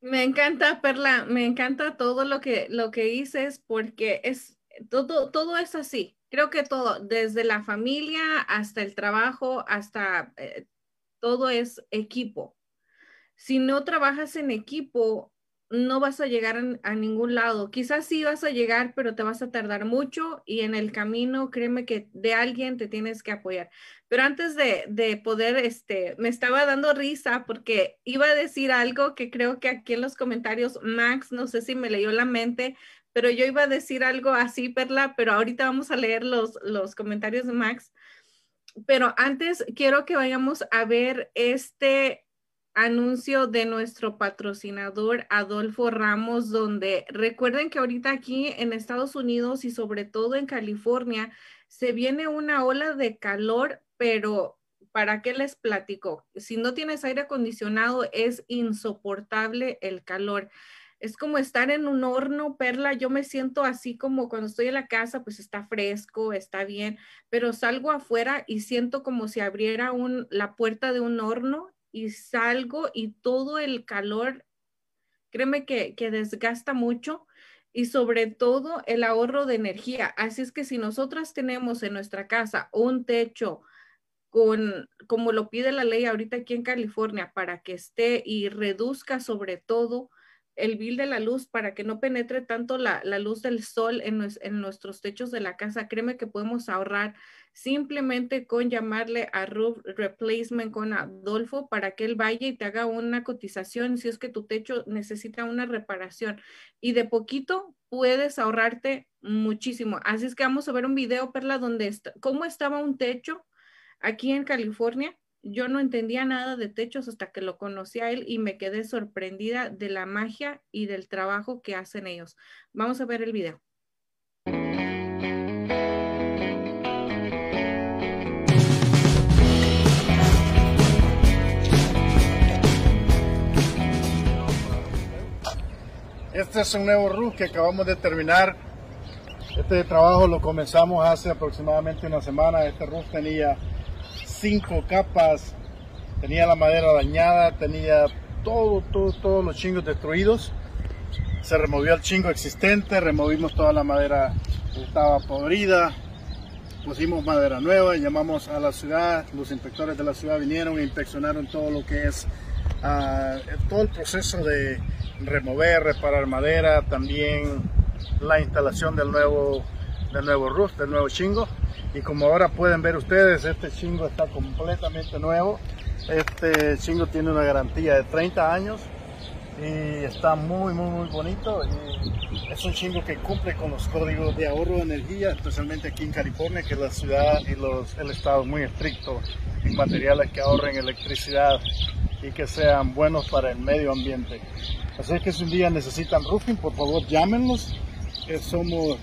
Me encanta, Perla, me encanta todo lo que, lo que dices porque es, todo, todo es así creo que todo, desde la familia hasta el trabajo, hasta eh, todo es equipo. Si no trabajas en equipo, no vas a llegar a, ningún lado. Quizás sí vas a llegar, pero te vas a tardar mucho y en el camino, créeme que de alguien te tienes que apoyar. Pero antes de, de, poder, este, me estaba dando risa porque iba a decir algo que creo que aquí en los comentarios, Max, no sé si me leyó la mente, pero yo iba a decir algo así, Perla, pero ahorita vamos a leer los, los comentarios de Max. Pero antes quiero que vayamos a ver este anuncio de nuestro patrocinador Adolfo Ramos, donde recuerden que ahorita aquí en Estados Unidos y sobre todo en California se viene una ola de calor, pero ¿para qué les platico? Si no tienes aire acondicionado es insoportable el calor. Es como estar en un horno, Perla. Yo me siento así como cuando estoy en la casa, pues está fresco, está bien, pero salgo afuera y siento como si abriera un, la puerta de un horno y salgo y todo el calor, créeme que, que desgasta mucho y sobre todo el ahorro de energía. Así es que si nosotras tenemos en nuestra casa un techo con, como lo pide la ley ahorita aquí en California, para que esté y reduzca sobre todo el bill de la luz para que no penetre tanto la, luz del sol en, en, nuestros techos de la casa. Créeme que podemos ahorrar simplemente con llamarle a Roof Replacement con Adolfo para que él vaya y te haga una cotización si es que tu techo necesita una reparación. Y de poquito puedes ahorrarte muchísimo. Así es que vamos a ver un video, Perla, donde está, cómo estaba un techo aquí en California yo no entendía nada de techos hasta que lo conocí a él y me quedé sorprendida de la magia y del trabajo que hacen ellos. Vamos a ver el video. Este es un nuevo roof que acabamos de terminar. Este trabajo lo comenzamos hace aproximadamente una semana. Este roof tenía cinco capas, tenía la madera dañada, tenía todo, todo, todos los chingos destruidos. Se removió el chingo existente, removimos toda la madera que estaba podrida, pusimos madera nueva, llamamos a la ciudad, los inspectores de la ciudad vinieron e inspeccionaron todo lo que es uh, todo el proceso de remover, reparar madera, también la instalación del nuevo, del nuevo roof, del nuevo chingo y como ahora pueden ver ustedes este chingo está completamente nuevo. Este chingo tiene una garantía de 30 años y está muy muy muy bonito. Es un chingo que cumple con los códigos de ahorro de energía especialmente aquí en California que la ciudad y los, el estado muy estricto en materiales que ahorren electricidad y que sean buenos para el medio ambiente. Así que si un día necesitan roofing por favor llámenos. Somos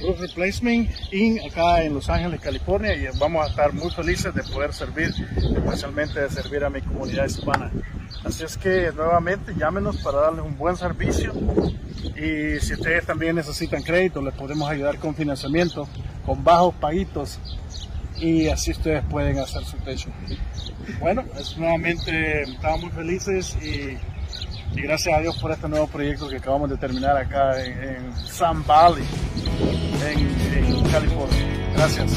Roof Replacement Inc. acá en Los Ángeles, California y vamos a estar muy felices de poder servir, especialmente de servir a mi comunidad hispana. Así es que nuevamente llámenos para darles un buen servicio y si ustedes también necesitan crédito les podemos ayudar con financiamiento, con bajos paguitos y así ustedes pueden hacer su techo. Bueno, es, nuevamente estamos muy felices y y gracias a Dios por este nuevo proyecto que acabamos de terminar acá en, en Sun Valley, en, en California. Gracias.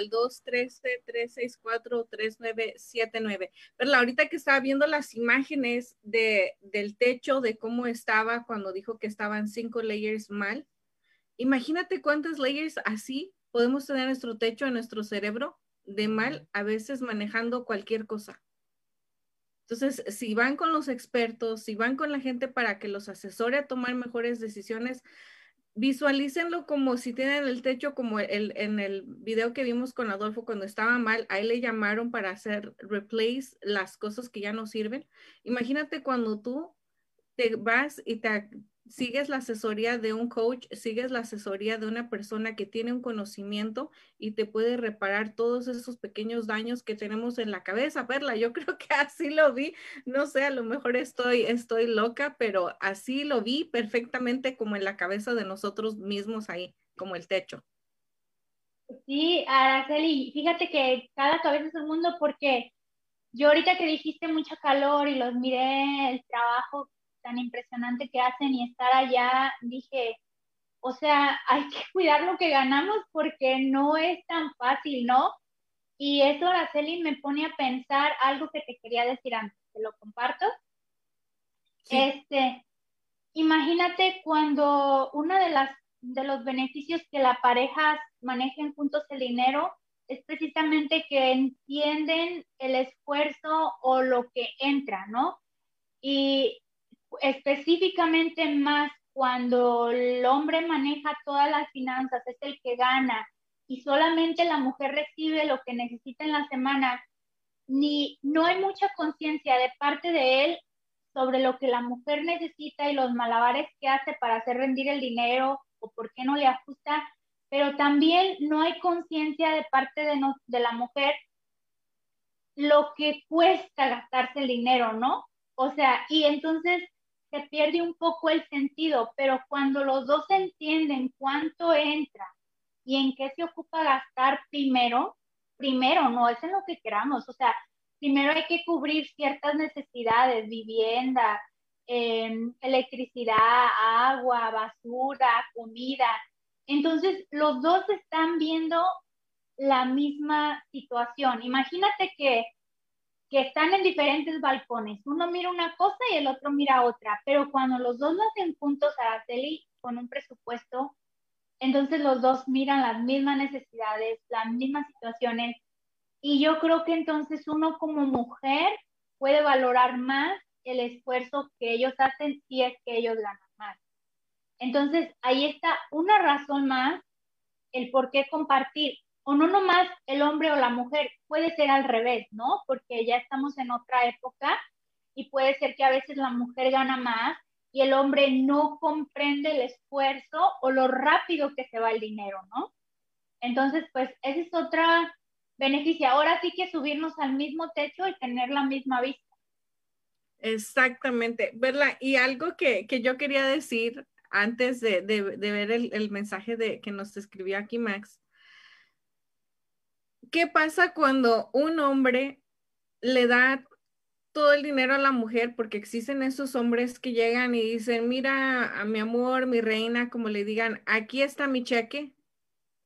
Al 213-364-3979. Pero ahorita que estaba viendo las imágenes de, del techo, de cómo estaba cuando dijo que estaban cinco layers mal, imagínate cuántas layers así podemos tener nuestro techo en nuestro cerebro de mal, a veces manejando cualquier cosa. Entonces, si van con los expertos, si van con la gente para que los asesore a tomar mejores decisiones, visualícenlo como si tienen el techo como el, en el video que vimos con Adolfo cuando estaba mal, ahí le llamaron para hacer replace las cosas que ya no sirven. Imagínate cuando tú te vas y te sigues la asesoría de un coach, sigues la asesoría de una persona que tiene un conocimiento y te puede reparar todos esos pequeños daños que tenemos en la cabeza. Perla, yo creo que así lo vi. No sé, a lo mejor estoy, estoy loca, pero así lo vi perfectamente como en la cabeza de nosotros mismos ahí, como el techo. Sí, Araceli, fíjate que cada cabeza es un mundo porque yo ahorita que dijiste mucha calor y los miré el trabajo tan impresionante que hacen y estar allá, dije, o sea, hay que cuidar lo que ganamos porque no es tan fácil, ¿no? Y eso, Araceli, me pone a pensar algo que te quería decir antes, te lo comparto. Este, imagínate cuando una de las de los beneficios que la pareja manejen juntos el dinero es precisamente que entienden el esfuerzo o lo que entra, ¿no? Y específicamente más cuando el hombre maneja todas las finanzas, es el que gana y solamente la mujer recibe lo que necesita en la semana, ni no hay mucha conciencia de parte de él sobre lo que la mujer necesita y los malabares que hace para hacer rendir el dinero o por qué no le ajusta, pero también no hay conciencia de parte de, de la mujer lo que cuesta gastarse el dinero, ¿no? O sea, y entonces se pierde un poco el sentido, pero cuando los dos entienden cuánto entra y en qué se ocupa gastar primero, primero, no es en lo que queramos, o sea, primero hay que cubrir ciertas necesidades, vivienda, em, electricidad, agua, basura, comida. Entonces, los dos están viendo la misma situación. Imagínate que que están en diferentes balcones. Uno mira una cosa y el otro mira otra, pero cuando los dos lo hacen juntos, Araceli, con un presupuesto, entonces los dos miran las mismas necesidades, las mismas situaciones, y yo creo que entonces uno como mujer puede valorar más el esfuerzo que ellos hacen si es que ellos ganan más. Entonces, ahí está una razón más el por qué compartir o no nomás el hombre o la mujer, puede ser al revés, ¿no? Porque ya estamos en otra época y puede ser que a veces la mujer gana más y el hombre no comprende el esfuerzo o lo rápido que se va el dinero, ¿no? Entonces, pues ese es otra beneficio. Ahora sí que subirnos al mismo techo y tener la misma vista. Exactamente, ¿verdad? Y algo que, yo quería decir antes de, ver el, el, mensaje de, que nos escribió aquí Max, ¿qué pasa cuando un hombre le da todo el dinero a la mujer? Porque existen esos hombres que llegan y dicen, mira, a mi amor, mi reina, como le digan, aquí está mi cheque.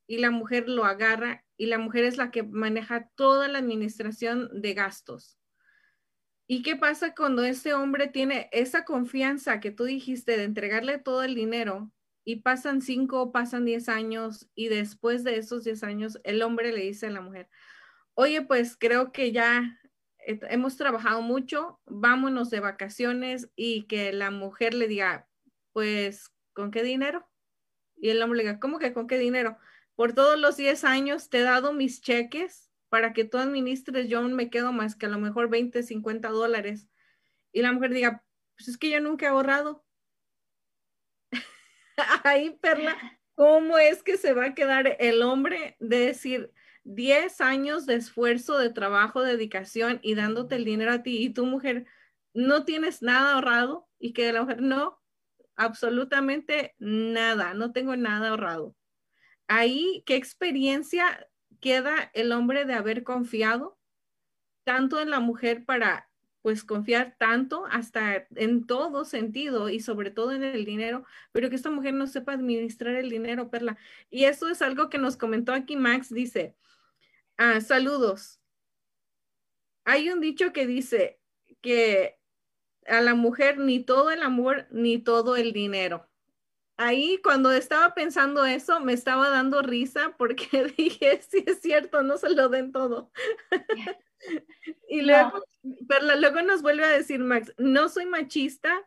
Y la mujer lo agarra y la mujer es la que maneja toda la administración de gastos. ¿Y qué pasa cuando ese hombre tiene esa confianza que tú dijiste de entregarle todo el dinero y pasan cinco, pasan diez años y después de esos diez años el hombre le dice a la mujer, oye, pues creo que ya hemos trabajado mucho, vámonos de vacaciones y que la mujer le diga, pues, ¿con qué dinero? Y el hombre le diga, ¿cómo que con qué dinero? Por todos los diez años te he dado mis cheques para que tú administres, yo me quedo más que a lo mejor 20, 50 dólares. Y la mujer diga, pues es que yo nunca he ahorrado. ahí, Perla, ¿cómo es que se va a quedar el hombre de decir 10 años de esfuerzo, de trabajo, dedicación y dándote el dinero a ti y tu mujer no tienes nada ahorrado y que la mujer no, absolutamente nada, no tengo nada ahorrado. Ahí, ¿qué experiencia queda el hombre de haber confiado tanto en la mujer para pues confiar tanto hasta en todo sentido y sobre todo en el dinero, pero que esta mujer no sepa administrar el dinero, Perla. Y eso es algo que nos comentó aquí Max, dice, ah, saludos. Hay un dicho que dice que a la mujer ni todo el amor ni todo el dinero. Ahí cuando estaba pensando eso me estaba dando risa porque dije, sí es cierto, no se lo den todo. y luego, luego nos vuelve a decir Max, no soy machista,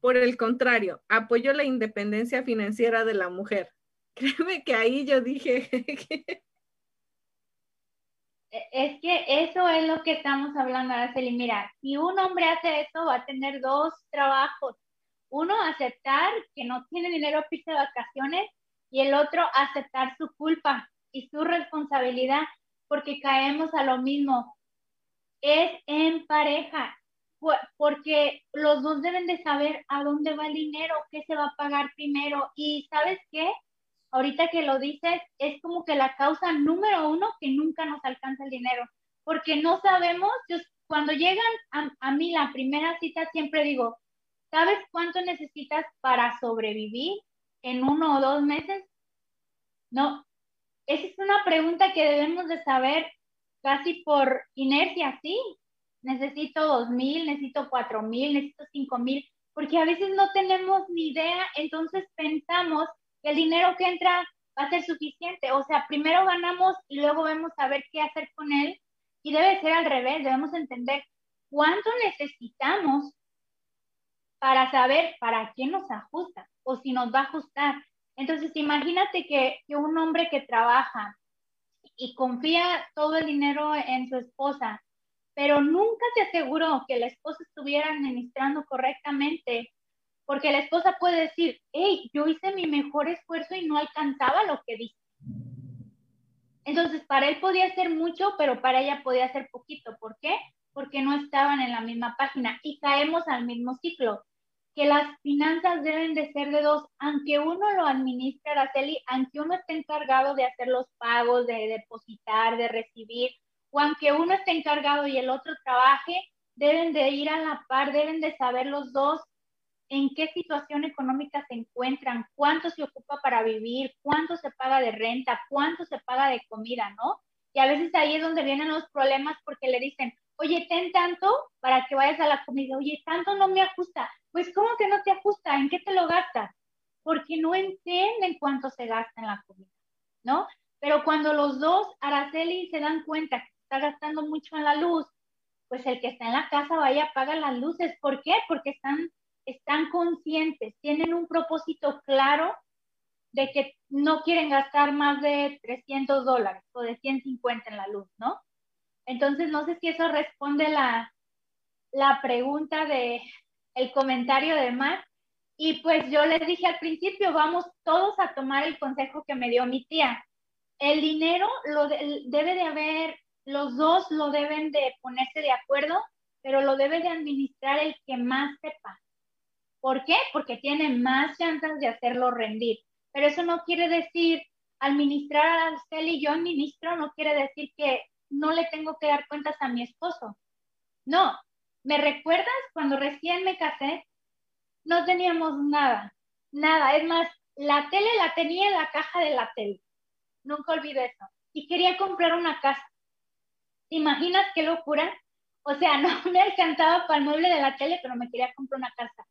por el contrario, apoyo la independencia financiera de la mujer. Créeme que ahí yo dije e, Es que eso es lo que estamos hablando, Araceli. Mira, si un hombre hace eso, va a tener dos trabajos. Uno, aceptar que no tiene dinero para irse de vacaciones y el otro, aceptar su culpa y su responsabilidad porque caemos a lo mismo. Es en pareja, porque los dos deben de saber a dónde va el dinero, qué se va a pagar primero. Y sabes qué, ahorita que lo dices, es como que la causa número uno que nunca nos alcanza el dinero, porque no sabemos, cuando llegan a, a mí la primera cita siempre digo, ¿sabes cuánto necesitas para sobrevivir en uno o dos meses? No, esa es una pregunta que debemos de saber casi por inercia, sí. Necesito dos mil, necesito cuatro mil, necesito cinco mil, porque a veces no tenemos ni idea, entonces pensamos que el dinero que entra va a ser suficiente. O sea, primero ganamos y luego vemos a ver qué hacer con él. Y debe ser al revés, debemos entender cuánto necesitamos para saber para quién nos ajusta o si nos va a ajustar. Entonces, imagínate que, un hombre que trabaja y confía todo el dinero en su esposa, pero nunca se aseguró que la esposa estuviera administrando correctamente, porque la esposa puede decir, hey, yo hice mi mejor esfuerzo y no alcanzaba lo que dije. Entonces, para él podía ser mucho, pero para ella podía ser poquito. ¿Por qué? Porque no estaban en la misma página y caemos al mismo ciclo que las finanzas deben de ser de dos, aunque uno lo administre, Araceli, aunque uno esté encargado de hacer los pagos, de depositar, de recibir, o aunque uno esté encargado y el otro trabaje, deben de ir a la par, deben de saber los dos en qué situación económica se encuentran, cuánto se ocupa para vivir, cuánto se paga de renta, cuánto se paga de comida, ¿no? Y a veces ahí es donde vienen los problemas porque le dicen, oye, ten tanto para que vayas a la comida, oye, tanto no me ajusta, pues ¿cómo que no te ajusta? ¿En qué te lo gastas? Porque no entienden cuánto se gasta en la comida, ¿no? Pero cuando los dos, Araceli, se dan cuenta que está gastando mucho en la luz, pues el que está en la casa vaya, apaga las luces. ¿Por qué? Porque están, están conscientes, tienen un propósito claro de que no quieren gastar más de 300 dólares o de 150 en la luz, ¿no? Entonces, no sé si eso responde la, la pregunta de, el comentario de Matt. Y pues yo les dije al principio, vamos todos a tomar el consejo que me dio mi tía. El dinero lo debe de haber, los dos lo deben de ponerse de acuerdo, pero lo debe de administrar el que más sepa. ¿Por qué? Porque tiene más chances de hacerlo rendir. Pero eso no quiere decir, administrar a y yo administro, no quiere decir que no le tengo que dar cuentas a mi esposo. No, ¿Me recuerdas cuando recién me casé? No teníamos nada, nada. Es más, la tele la tenía en la caja de la tele. Nunca olvido eso. Y quería comprar una casa. ¿Te imaginas qué locura? O sea, no me alcanzaba para el mueble de la tele, pero me quería comprar una casa.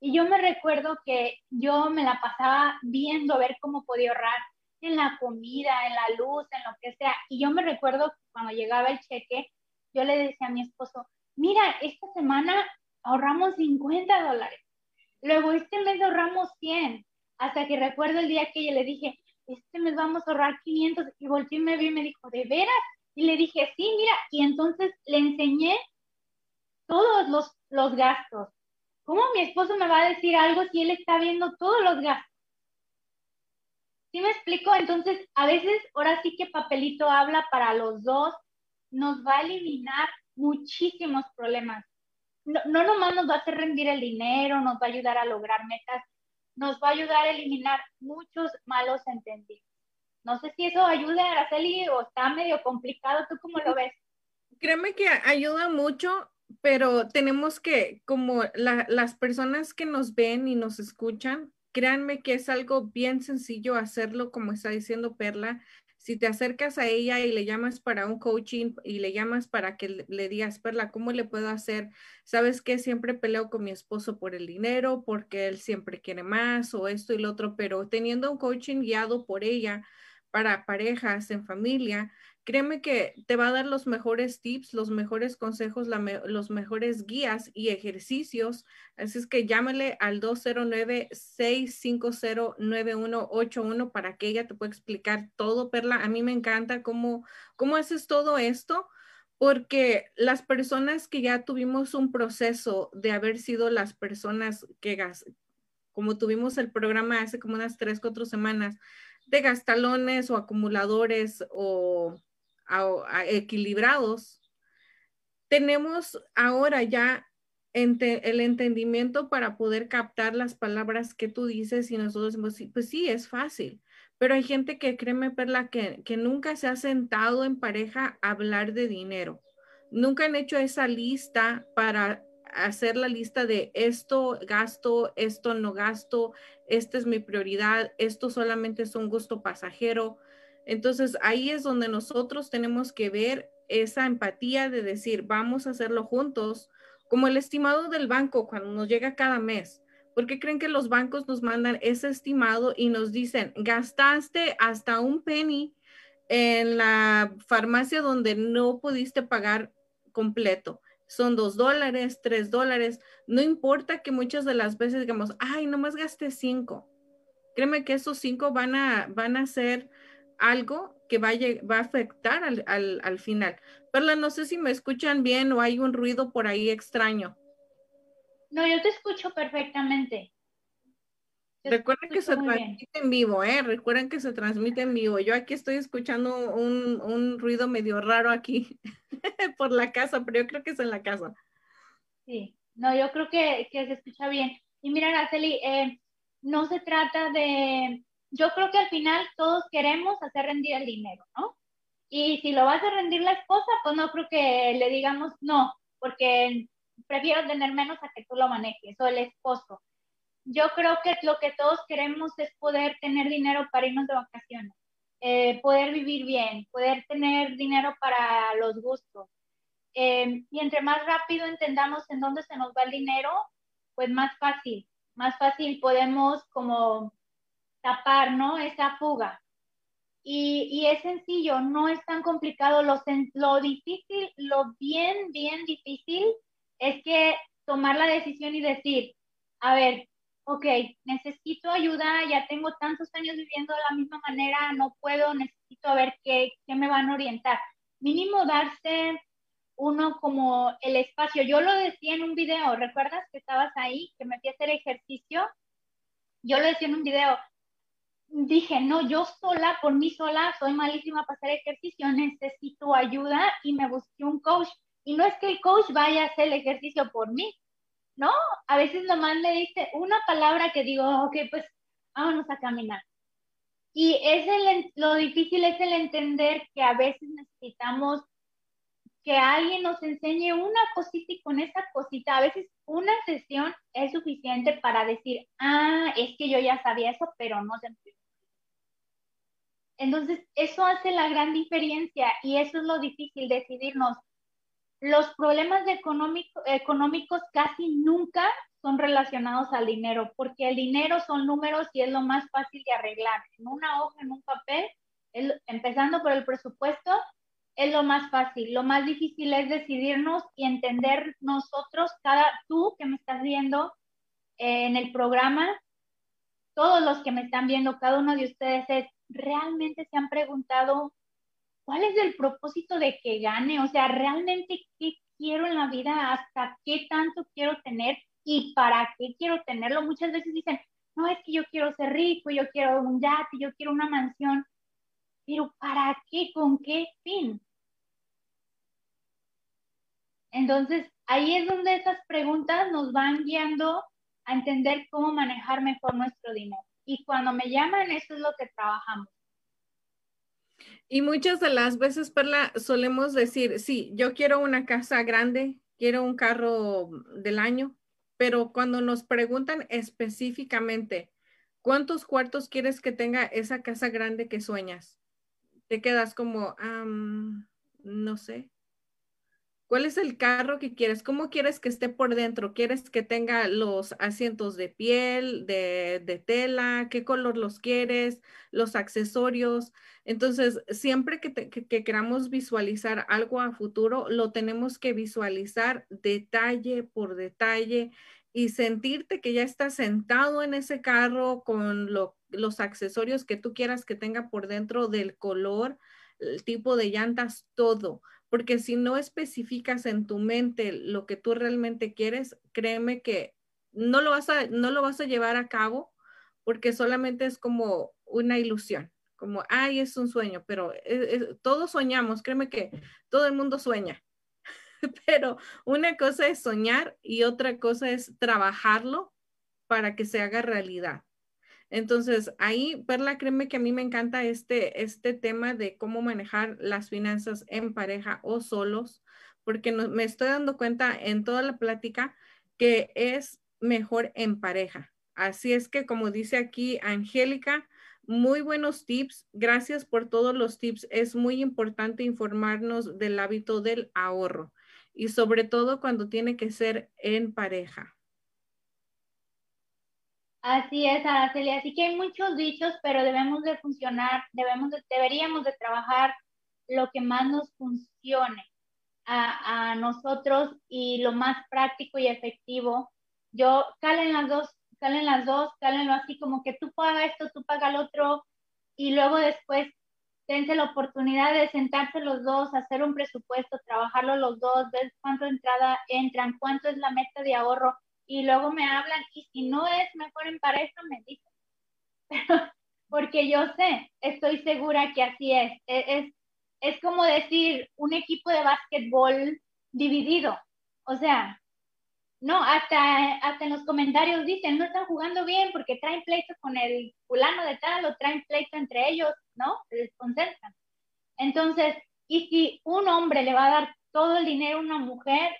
Y yo me recuerdo que yo me la pasaba viendo a ver cómo podía ahorrar en la comida, en la luz, en lo que sea. Y yo me recuerdo cuando llegaba el cheque, yo le decía a mi esposo, mira, esta semana ahorramos 50 dólares, luego este mes ahorramos 100, hasta que recuerdo el día que yo le dije, este mes vamos a ahorrar 500, y volteé y me vi y me dijo, ¿de veras? Y le dije, sí, mira, y entonces le enseñé todos los, los gastos. ¿Cómo mi esposo me va a decir algo si él está viendo todos los gastos? ¿Sí me explico? Entonces, a veces, ahora sí que papelito habla para los dos, nos va a eliminar muchísimos problemas. No, no nomás nos va a hacer rendir el dinero, nos va a ayudar a lograr metas, nos va a ayudar a eliminar muchos malos entendidos. No sé si eso ayuda, Araceli, o está medio complicado. ¿Tú cómo lo ves? Créeme que ayuda mucho, pero tenemos que, como las personas que nos ven y nos escuchan, créanme que es algo bien sencillo hacerlo, como está diciendo Perla si te acercas a ella y le llamas para un coaching y le llamas para que le, digas, Perla, ¿cómo le puedo hacer? ¿Sabes que Siempre peleo con mi esposo por el dinero, porque él siempre quiere más o esto y lo otro, pero teniendo un coaching guiado por ella para parejas en familia, créeme que te va a dar los mejores tips, los mejores consejos, los mejores guías y ejercicios. Así es que llámale al 209-650-9181 para que ella te pueda explicar todo, Perla. A mí me encanta cómo, cómo haces todo esto porque las personas que ya tuvimos un proceso de haber sido las personas que, como tuvimos el programa hace como unas tres, cuatro semanas, de gastalones o acumuladores o equilibrados, tenemos ahora ya el entendimiento para poder captar las palabras que tú dices y nosotros pues sí, es fácil, pero hay gente que créeme, Perla, que, que nunca se ha sentado en pareja a hablar de dinero. Nunca han hecho esa lista para hacer la lista de esto gasto, esto no gasto, esta es mi prioridad, esto solamente es un gusto pasajero. Entonces ahí es donde nosotros tenemos que ver esa empatía de decir, vamos a hacerlo juntos, como el estimado del banco cuando nos llega cada mes. ¿Por qué creen que los bancos nos mandan ese estimado y nos dicen, gastaste hasta un penny en la farmacia donde no pudiste pagar completo? Son dos dólares, tres dólares. No importa que muchas de las veces digamos, ay, nomás gasté cinco. Créeme que esos cinco van a, van a ser algo que va a, va a afectar al, al, al, final. Perla, no sé si me escuchan bien o hay un ruido por ahí extraño. No, yo te escucho perfectamente. Recuerden que se transmite en vivo, ¿eh? Recuerden que se transmite en vivo. Yo aquí estoy escuchando un, un ruido medio raro aquí por la casa, pero yo creo que es en la casa. Sí, no, yo creo que, que se escucha bien. Y mira, Araceli, eh, no se trata de, yo creo que al final todos queremos hacer rendir el dinero, ¿no? Y si lo va a rendir la esposa, pues no creo que le digamos no, porque prefiero tener menos a que tú lo manejes, o el esposo. Yo creo que lo que todos queremos es poder tener dinero para irnos de vacaciones, eh, poder vivir bien, poder tener dinero para los gustos. Eh, y entre más rápido entendamos en dónde se nos va el dinero, pues más fácil, más fácil podemos como tapar, ¿no? Esa fuga. Y, y, es sencillo, no es tan complicado. Lo, lo difícil, lo bien, bien difícil es que tomar la decisión y decir, a ver, ok, necesito ayuda, ya tengo tantos años viviendo de la misma manera, no puedo, necesito a ver qué, qué me van a orientar. Mínimo darse uno como el espacio. Yo lo decía en un video, ¿recuerdas que estabas ahí, que me fui a hacer ejercicio? Yo lo decía en un video, dije, no, yo sola, por mí sola, soy malísima para hacer ejercicio, necesito ayuda y me busqué un coach. Y no es que el coach vaya a hacer el ejercicio por mí, ¿no? A veces nomás me dice una palabra que digo, ok, pues vámonos a caminar. Y es el, lo difícil es el entender que a veces necesitamos que alguien nos enseñe una cosita y con esa cosita, a veces una sesión es suficiente para decir, ah, es que yo ya sabía eso, pero no se entonces, eso hace la gran diferencia y eso es lo difícil, decidirnos. Los problemas económicos casi nunca son relacionados al dinero, porque el dinero son números y es lo más fácil de arreglar. En una hoja, en un papel, empezando por el presupuesto, es lo más fácil. Lo más difícil es decidirnos y entender nosotros, cada tú que me estás viendo eh, en el programa, todos los que me están viendo, cada uno de ustedes es realmente se han preguntado cuál es el propósito de que gane, o sea, realmente qué quiero en la vida, hasta qué tanto quiero tener y para qué quiero tenerlo. Muchas veces dicen, no es que yo quiero ser rico, yo quiero un yate, yo quiero una mansión, pero ¿para qué? ¿Con qué fin? Entonces, ahí es donde esas preguntas nos van guiando a entender cómo manejar mejor nuestro dinero y cuando me llaman, eso es lo que trabajamos. Y muchas de las veces, Perla, solemos decir, sí, yo quiero una casa grande, quiero un carro del año, pero cuando nos preguntan específicamente, ¿cuántos cuartos quieres que tenga esa casa grande que sueñas? Te quedas como, no sé. ¿Cuál es el carro que quieres? ¿Cómo quieres que esté por dentro? ¿Quieres que tenga los asientos de piel, de, tela? ¿Qué color los quieres? Los accesorios. Entonces, siempre que, que, queramos visualizar algo a futuro, lo tenemos que visualizar detalle por detalle y sentirte que ya estás sentado en ese carro con los accesorios que tú quieras que tenga por dentro del color, el tipo de llantas, todo porque si no especificas en tu mente lo que tú realmente quieres, créeme que no lo vas a, no lo vas a llevar a cabo porque solamente es como una ilusión, como, ay, es un sueño, pero todos soñamos, créeme que todo el mundo sueña, pero una cosa es soñar y otra cosa es trabajarlo para que se haga realidad. Entonces, ahí, Perla, créeme que a mí me encanta este, este tema de cómo manejar las finanzas en pareja o solos, porque me estoy dando cuenta en toda la plática que es mejor en pareja. Así es que, como dice aquí Angélica, muy buenos tips. Gracias por todos los tips. Es muy importante informarnos del hábito del ahorro y sobre todo cuando tiene que ser en pareja. Así es, Araceli. Así que hay muchos dichos, pero debemos de funcionar, debemos deberíamos de trabajar lo que más nos funcione a, a nosotros y lo más práctico y efectivo. Yo, calen las dos, calen las dos, cálenlo así como que tú paga esto, tú paga el otro, y luego después tense la oportunidad de sentarse los dos, hacer un presupuesto, trabajarlo los dos, ver cuánto entrada entran, cuánto es la meta de ahorro y luego me hablan y si no es mejor en pareja, me dicen. Porque yo sé, estoy segura que así es. E, es. Es como decir un equipo de básquetbol dividido. O sea, no, hasta, hasta en los comentarios dicen, no están jugando bien porque traen pleito con el fulano de tal o traen pleito entre ellos, ¿no? Se desconcentran. Entonces, y si un hombre le va a dar todo el dinero a una mujer,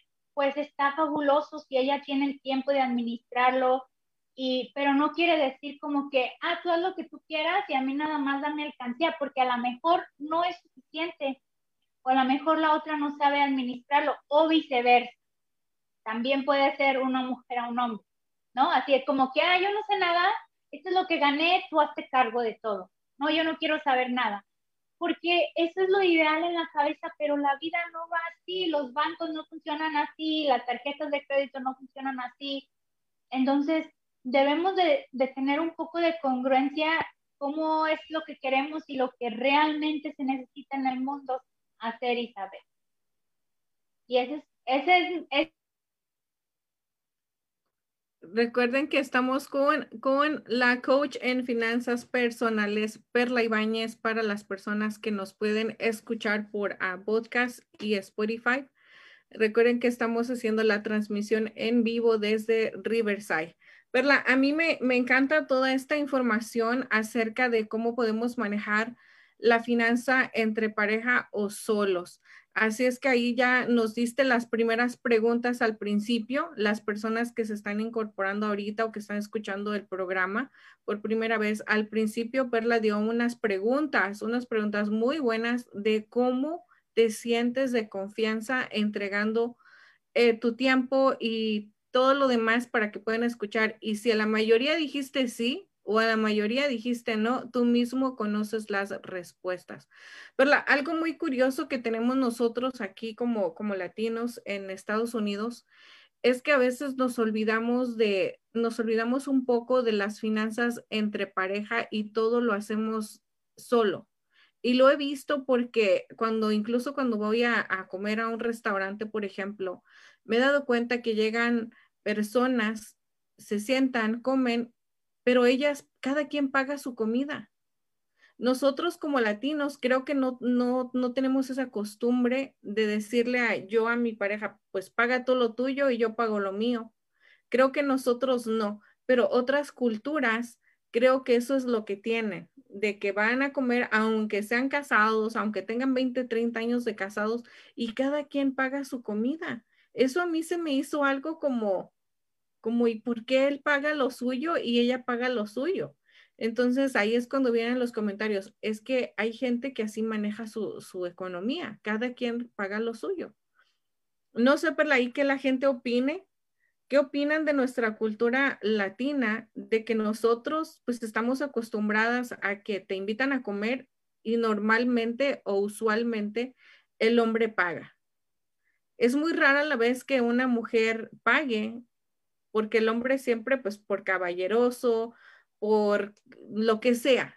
pues está fabuloso si ella tiene el tiempo de administrarlo, y, pero no quiere decir como que, ah, tú haz lo que tú quieras y a mí nada más dame alcancía, porque a lo mejor no es suficiente, o a lo mejor la otra no sabe administrarlo, o viceversa. También puede ser una mujer a un hombre, ¿no? Así es como que, ah, yo no sé nada, esto es lo que gané, tú hazte cargo de todo. No, yo no quiero saber nada porque eso es lo ideal en la cabeza, pero la vida no va así, los bancos no funcionan así, las tarjetas de crédito no funcionan así. Entonces, debemos de, tener un poco de congruencia cómo es lo que queremos y lo que realmente se necesita en el mundo hacer y saber. Y ese es, ese es, Recuerden que estamos con, con la coach en finanzas personales, Perla Ibáñez, para las personas que nos pueden escuchar por podcast y Spotify. Recuerden que estamos haciendo la transmisión en vivo desde Riverside. Perla, a mí me, me encanta toda esta información acerca de cómo podemos manejar la finanza entre pareja o solos. Así es que ahí ya nos diste las primeras preguntas al principio, las personas que se están incorporando ahorita o que están escuchando el programa por primera vez. Al principio, Perla dio unas preguntas, unas preguntas muy buenas de cómo te sientes de confianza entregando eh, tu tiempo y todo lo demás para que puedan escuchar. Y si a la mayoría dijiste sí, o a la mayoría dijiste no, tú mismo conoces las respuestas. Pero algo muy curioso que tenemos nosotros aquí como, como latinos en Estados Unidos es que a veces nos olvidamos de, nos olvidamos un poco de las finanzas entre pareja y todo lo hacemos solo. Y lo he visto porque cuando, incluso cuando voy a, a comer a un restaurante, por ejemplo, me he dado cuenta que llegan personas, se sientan, comen pero ellas, cada quien paga su comida. Nosotros como latinos creo que no, no, no tenemos esa costumbre de decirle a yo a mi pareja, pues paga todo lo tuyo y yo pago lo mío. Creo que nosotros no, pero otras culturas creo que eso es lo que tienen, de que van a comer aunque sean casados, aunque tengan 20, 30 años de casados y cada quien paga su comida. Eso a mí se me hizo algo como, como ¿y por qué él paga lo suyo y ella paga lo suyo? Entonces ahí es cuando vienen los comentarios, es que hay gente que así maneja su, su economía, cada quien paga lo suyo. No sé por ahí que la gente opine, ¿qué opinan de nuestra cultura latina, de que nosotros pues estamos acostumbradas a que te invitan a comer y normalmente o usualmente el hombre paga? Es muy rara la vez que una mujer pague porque el hombre siempre, pues por caballeroso, por lo que sea,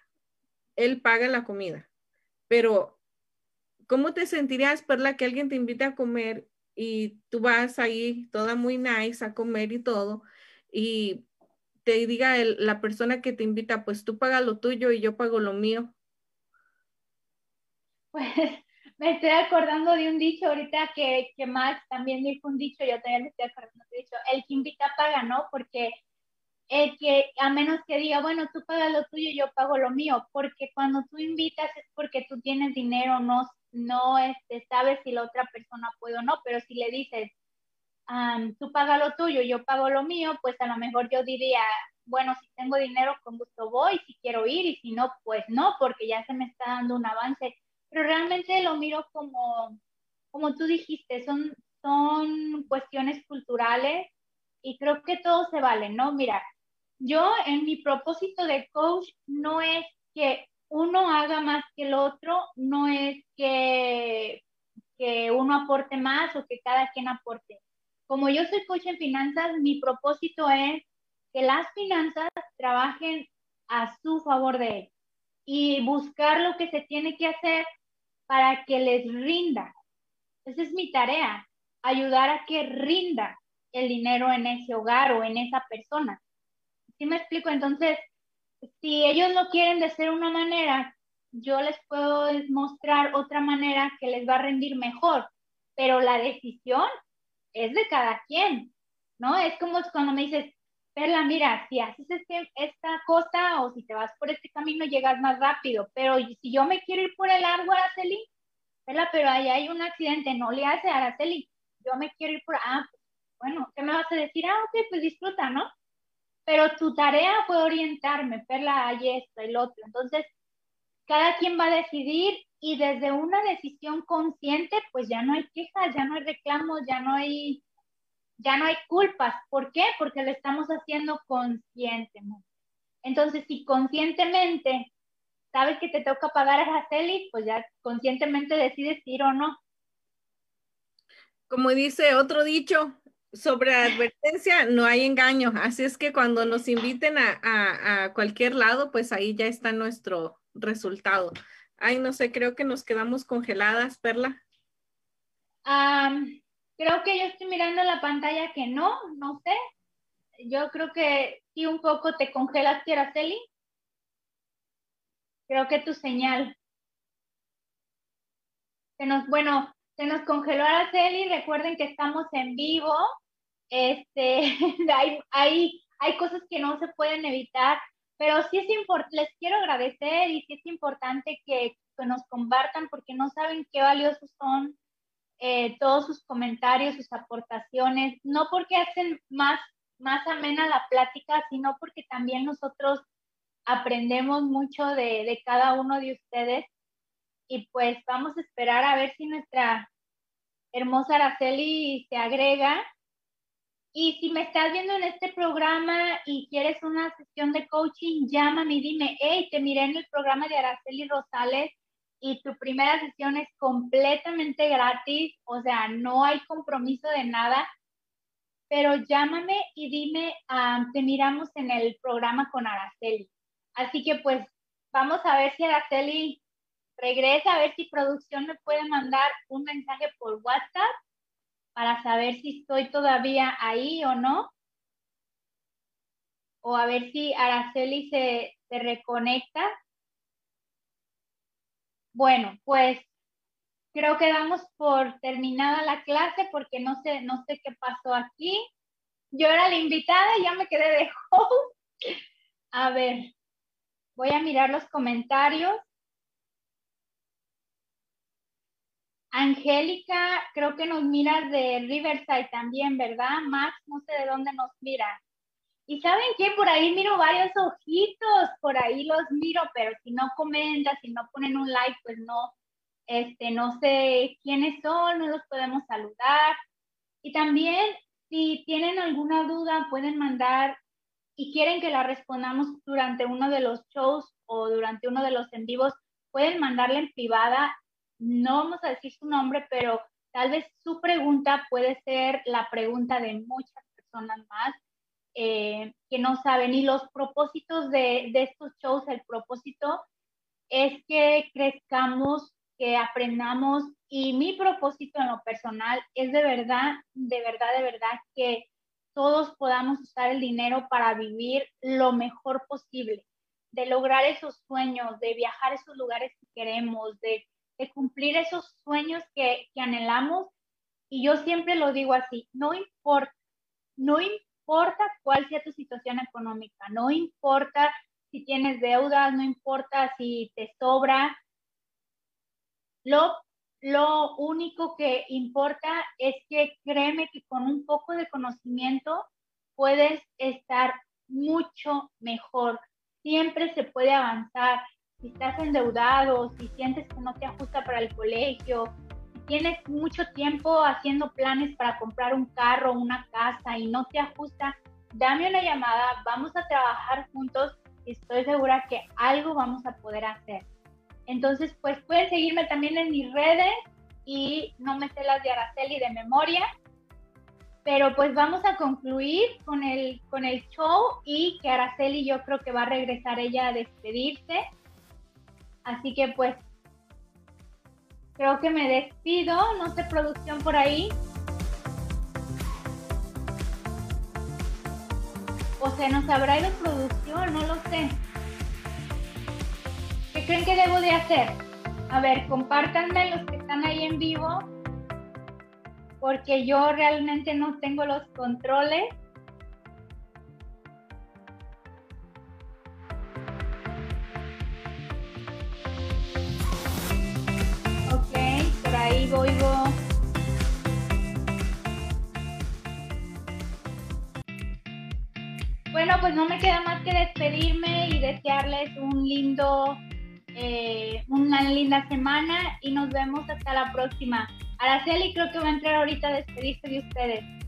él paga la comida. Pero ¿cómo te sentirías, Perla, que alguien te invita a comer y tú vas ahí toda muy nice a comer y todo y te diga la persona que te invita, pues tú pagas lo tuyo y yo pago lo mío? Pues me estoy acordando de un dicho ahorita que, que Max también dijo un dicho, yo también me estoy acordando de un dicho, el que invita paga, ¿no? Porque el que a menos que diga, bueno, tú pagas lo tuyo, yo pago lo mío, porque cuando tú invitas es porque tú tienes dinero, no, no este, sabes si la otra persona puede o no, pero si le dices, tú pagas lo tuyo, yo pago lo mío, pues a lo mejor yo diría, bueno, si tengo dinero, con gusto voy, si quiero ir, y si no, pues no, porque ya se me está dando un avance. Pero realmente lo miro como, como tú dijiste, son, son cuestiones culturales y creo que todo se vale, ¿no? Mira, yo en mi propósito de coach no es que uno haga más que el otro, no es que, que uno aporte más o que cada quien aporte. Como yo soy coach en finanzas, mi propósito es que las finanzas trabajen a su favor de él y buscar lo que se tiene que hacer para que les rinda. Esa es mi tarea, ayudar a que rinda el dinero en ese hogar o en esa persona. ¿Sí me explico? Entonces, si ellos no quieren de ser una manera, yo les puedo mostrar otra manera que les va a rendir mejor, pero la decisión es de cada quien, ¿no? Es como cuando me dices, Perla, mira, si haces este, esta cosa o si te vas por este camino llegas más rápido, pero si yo me quiero ir por el largo, Araceli, Perla, pero ahí hay un accidente, no le hace Araceli, yo me quiero ir por, ah, pues, bueno, ¿qué me vas a decir? Ah, ok, pues disfruta, ¿no? pero tu tarea fue orientarme, Perla, hay esto, el otro. Entonces, cada quien va a decidir y desde una decisión consciente, pues ya no hay quejas, ya no hay reclamos, ya no hay, ya no hay culpas. ¿Por qué? Porque lo estamos haciendo conscientemente. Entonces, si conscientemente sabes que te toca pagar a Araceli, pues ya conscientemente decides ir o no. Como dice otro dicho, sobre advertencia no hay engaño, así es que cuando nos inviten a, cualquier lado, pues ahí ya está nuestro resultado. Ay, no sé, creo que nos quedamos congeladas, Perla. Creo que yo estoy mirando la pantalla que no, no sé. Yo creo que sí un poco te congelas, Araceli. Creo que tu señal. Se nos, bueno, se nos congeló Araceli. Recuerden que estamos en vivo este, hay, hay, hay cosas que no se pueden evitar, pero sí es importante, les quiero agradecer y sí es importante que, nos compartan porque no saben qué valiosos son eh, todos sus comentarios, sus aportaciones, no porque hacen más, más amena la plática, sino porque también nosotros aprendemos mucho de, de cada uno de ustedes. Y pues vamos a esperar a ver si nuestra hermosa Araceli se agrega. Y si me estás viendo en este programa y quieres una sesión de coaching, llámame y dime, hey, te miré en el programa de Araceli Rosales y tu primera sesión es completamente gratis, o sea, no hay compromiso de nada, pero llámame y dime, ah, te miramos en el programa con Araceli. Así que pues vamos a ver si Araceli regresa, a ver si producción me puede mandar un mensaje por WhatsApp para saber si estoy todavía ahí o no. O a ver si Araceli se, se reconecta. Bueno, pues creo que damos por terminada la clase porque no sé, no sé qué pasó aquí. Yo era la invitada y ya me quedé de host. A ver, voy a mirar los comentarios. Angélica, creo que nos miras de Riverside también, ¿verdad? Max, no sé de dónde nos mira. Y saben qué, por ahí miro varios ojitos, por ahí los miro, pero si no comentan, si no ponen un like, pues no, este, no sé quiénes son, no los podemos saludar. Y también, si tienen alguna duda, pueden mandar y quieren que la respondamos durante uno de los shows o durante uno de los en vivos, pueden mandarla en privada. No vamos a decir su nombre, pero tal vez su pregunta puede ser la pregunta de muchas personas más eh, que no saben. Y los propósitos de, de estos shows, el propósito es que crezcamos que aprendamos y mi propósito en lo personal es de verdad, de verdad, de verdad que todos podamos usar el dinero para vivir lo mejor posible, de lograr esos sueños, de viajar a esos lugares que queremos, de, cumplir esos sueños que, que anhelamos. Y yo siempre lo digo así, no importa, no importa cuál sea tu situación económica, no importa si tienes deudas, no importa si te sobra. Lo, lo único que importa es que créeme que con un poco de conocimiento puedes estar mucho mejor. Siempre se puede avanzar. Si estás endeudado, si sientes que no te ajusta para el colegio, tienes mucho tiempo haciendo planes para comprar un carro, una casa y no te ajusta, dame una llamada, vamos a trabajar juntos y estoy segura que algo vamos a poder hacer. Entonces, pues pueden seguirme también en mis redes y no me sé las de Araceli de memoria. Pero pues vamos a concluir con el, con el show y que Araceli yo creo que va a regresar ella a despedirse. Así que pues creo que me despido. No sé producción por ahí. O se nos habrá ido producción, no lo sé. ¿Qué creen que debo de hacer? A ver, compártanme los que están ahí en vivo, porque yo realmente no tengo los controles. Voy. Bueno, pues no me queda más que despedirme y desearles un lindo, eh, una linda semana y nos vemos hasta la próxima. Araceli creo que va a entrar ahorita a despedirse de ustedes.